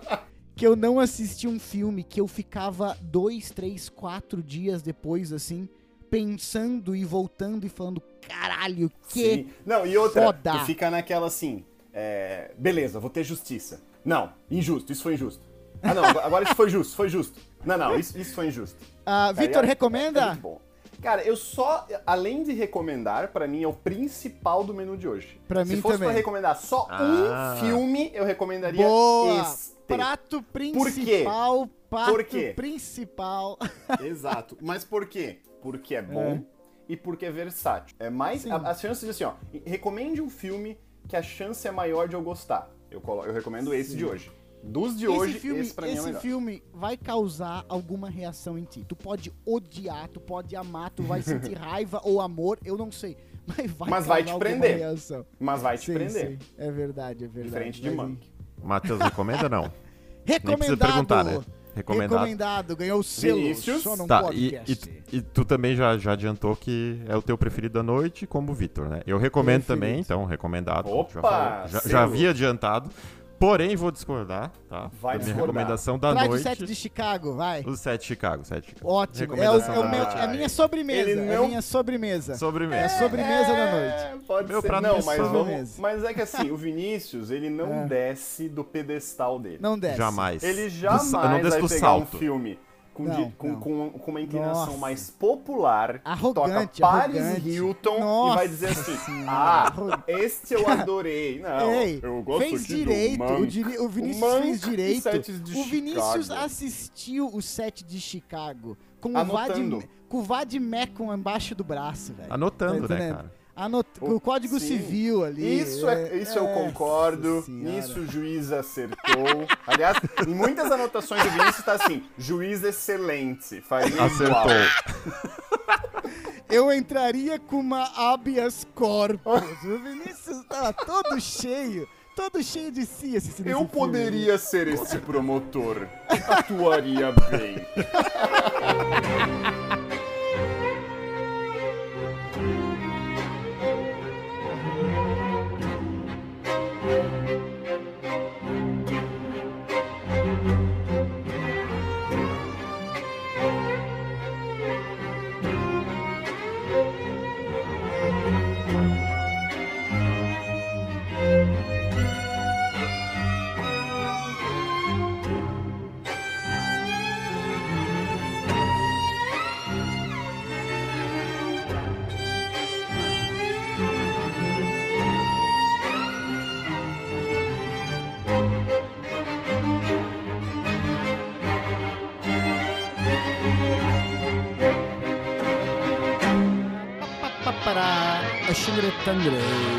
que eu não assisti um filme que eu ficava dois, três, quatro dias depois, assim, pensando e voltando e falando, caralho, que. Sim. Não, e outra, foda. tu fica naquela assim, é, beleza, vou ter justiça. Não, injusto, isso foi injusto. Ah não, agora- isso foi justo, foi justo. Não, não, isso, isso foi injusto. Ah, Tá Vitor? É recomenda? muito bom. Cara, eu só, além de recomendar, pra mim é o principal do menu de hoje. Pra Se mim fosse também. pra recomendar só Ah. um filme, eu recomendaria Boa! este. Prato quê? principal, prato Por quê? principal. Exato. Mas por quê? Porque é bom e porque é versátil. É mais. A, as chances de assim, ó. Recomende um filme que a chance é maior de eu gostar. Eu, colo- eu recomendo esse de hoje. Dos de hoje, esse filme, esse pra mim é o esse melhor. filme vai causar alguma reação em ti. Tu pode odiar, tu pode amar, tu vai sentir raiva ou amor, eu não sei. Mas vai, Mas vai te prender. Reação. Mas vai te Sim, prender. sim. É verdade, é verdade. Diferente de Monk. Matheus, recomenda não? Nem precisa Recomendado. perguntar, né? Recomendado. Recomendado, ganhou o selo. Vinícius? Só não Tá, e, podcast. e, tu- e tu também já, já adiantou que é o teu preferido da noite, como o Vitor, né? Eu recomendo Preferido. também, então, recomendado. já, Opa, já, selo. já havia adiantado. Porém, vou discordar, tá? Vai da minha discordar. recomendação da Traz o noite. set de Chicago, vai. O 7 de Chicago, 7 de Chicago. Ótimo. É, o, é, o meu- é a minha sobremesa. Ele É não- a minha sobremesa. Sobremesa. É sobremesa da noite. É, pode Meu ser. prato Não, mas, sobremesa. vamos, mas é que assim, o Vinícius, ele não É. desce do pedestal dele. Não desce. Jamais. Ele Do jamais eu não desço vai do pegar salto. um filme com, Não, de- com, não. com, com uma inclinação Nossa. mais popular, Arrogante, toca Paris arrogante. Hilton Nossa e vai dizer assim, Senhora, ah, este eu adorei. Não, Ei, eu gosto fez direito. O. Diri- o Vinícius fez direito. O Vinícius Chicago. assistiu o set de Chicago com o Anotando. Vad, com o Vad Mecum embaixo do braço, velho. Anotando, Tá né, cara? Anot... O- O Código Sim. Civil ali. Isso, é, isso eu Nossa concordo. Senhora. Nisso o juiz acertou. Aliás, em muitas anotações do Vinícius tá assim: juiz excelente. Faria igual. Acertou. Eu entraria com uma habeas corpus. o Vinícius tava todo cheio. Todo cheio de si assistindo Eu esse filme. poderia ser esse promotor. Atuaria bem. Thunder.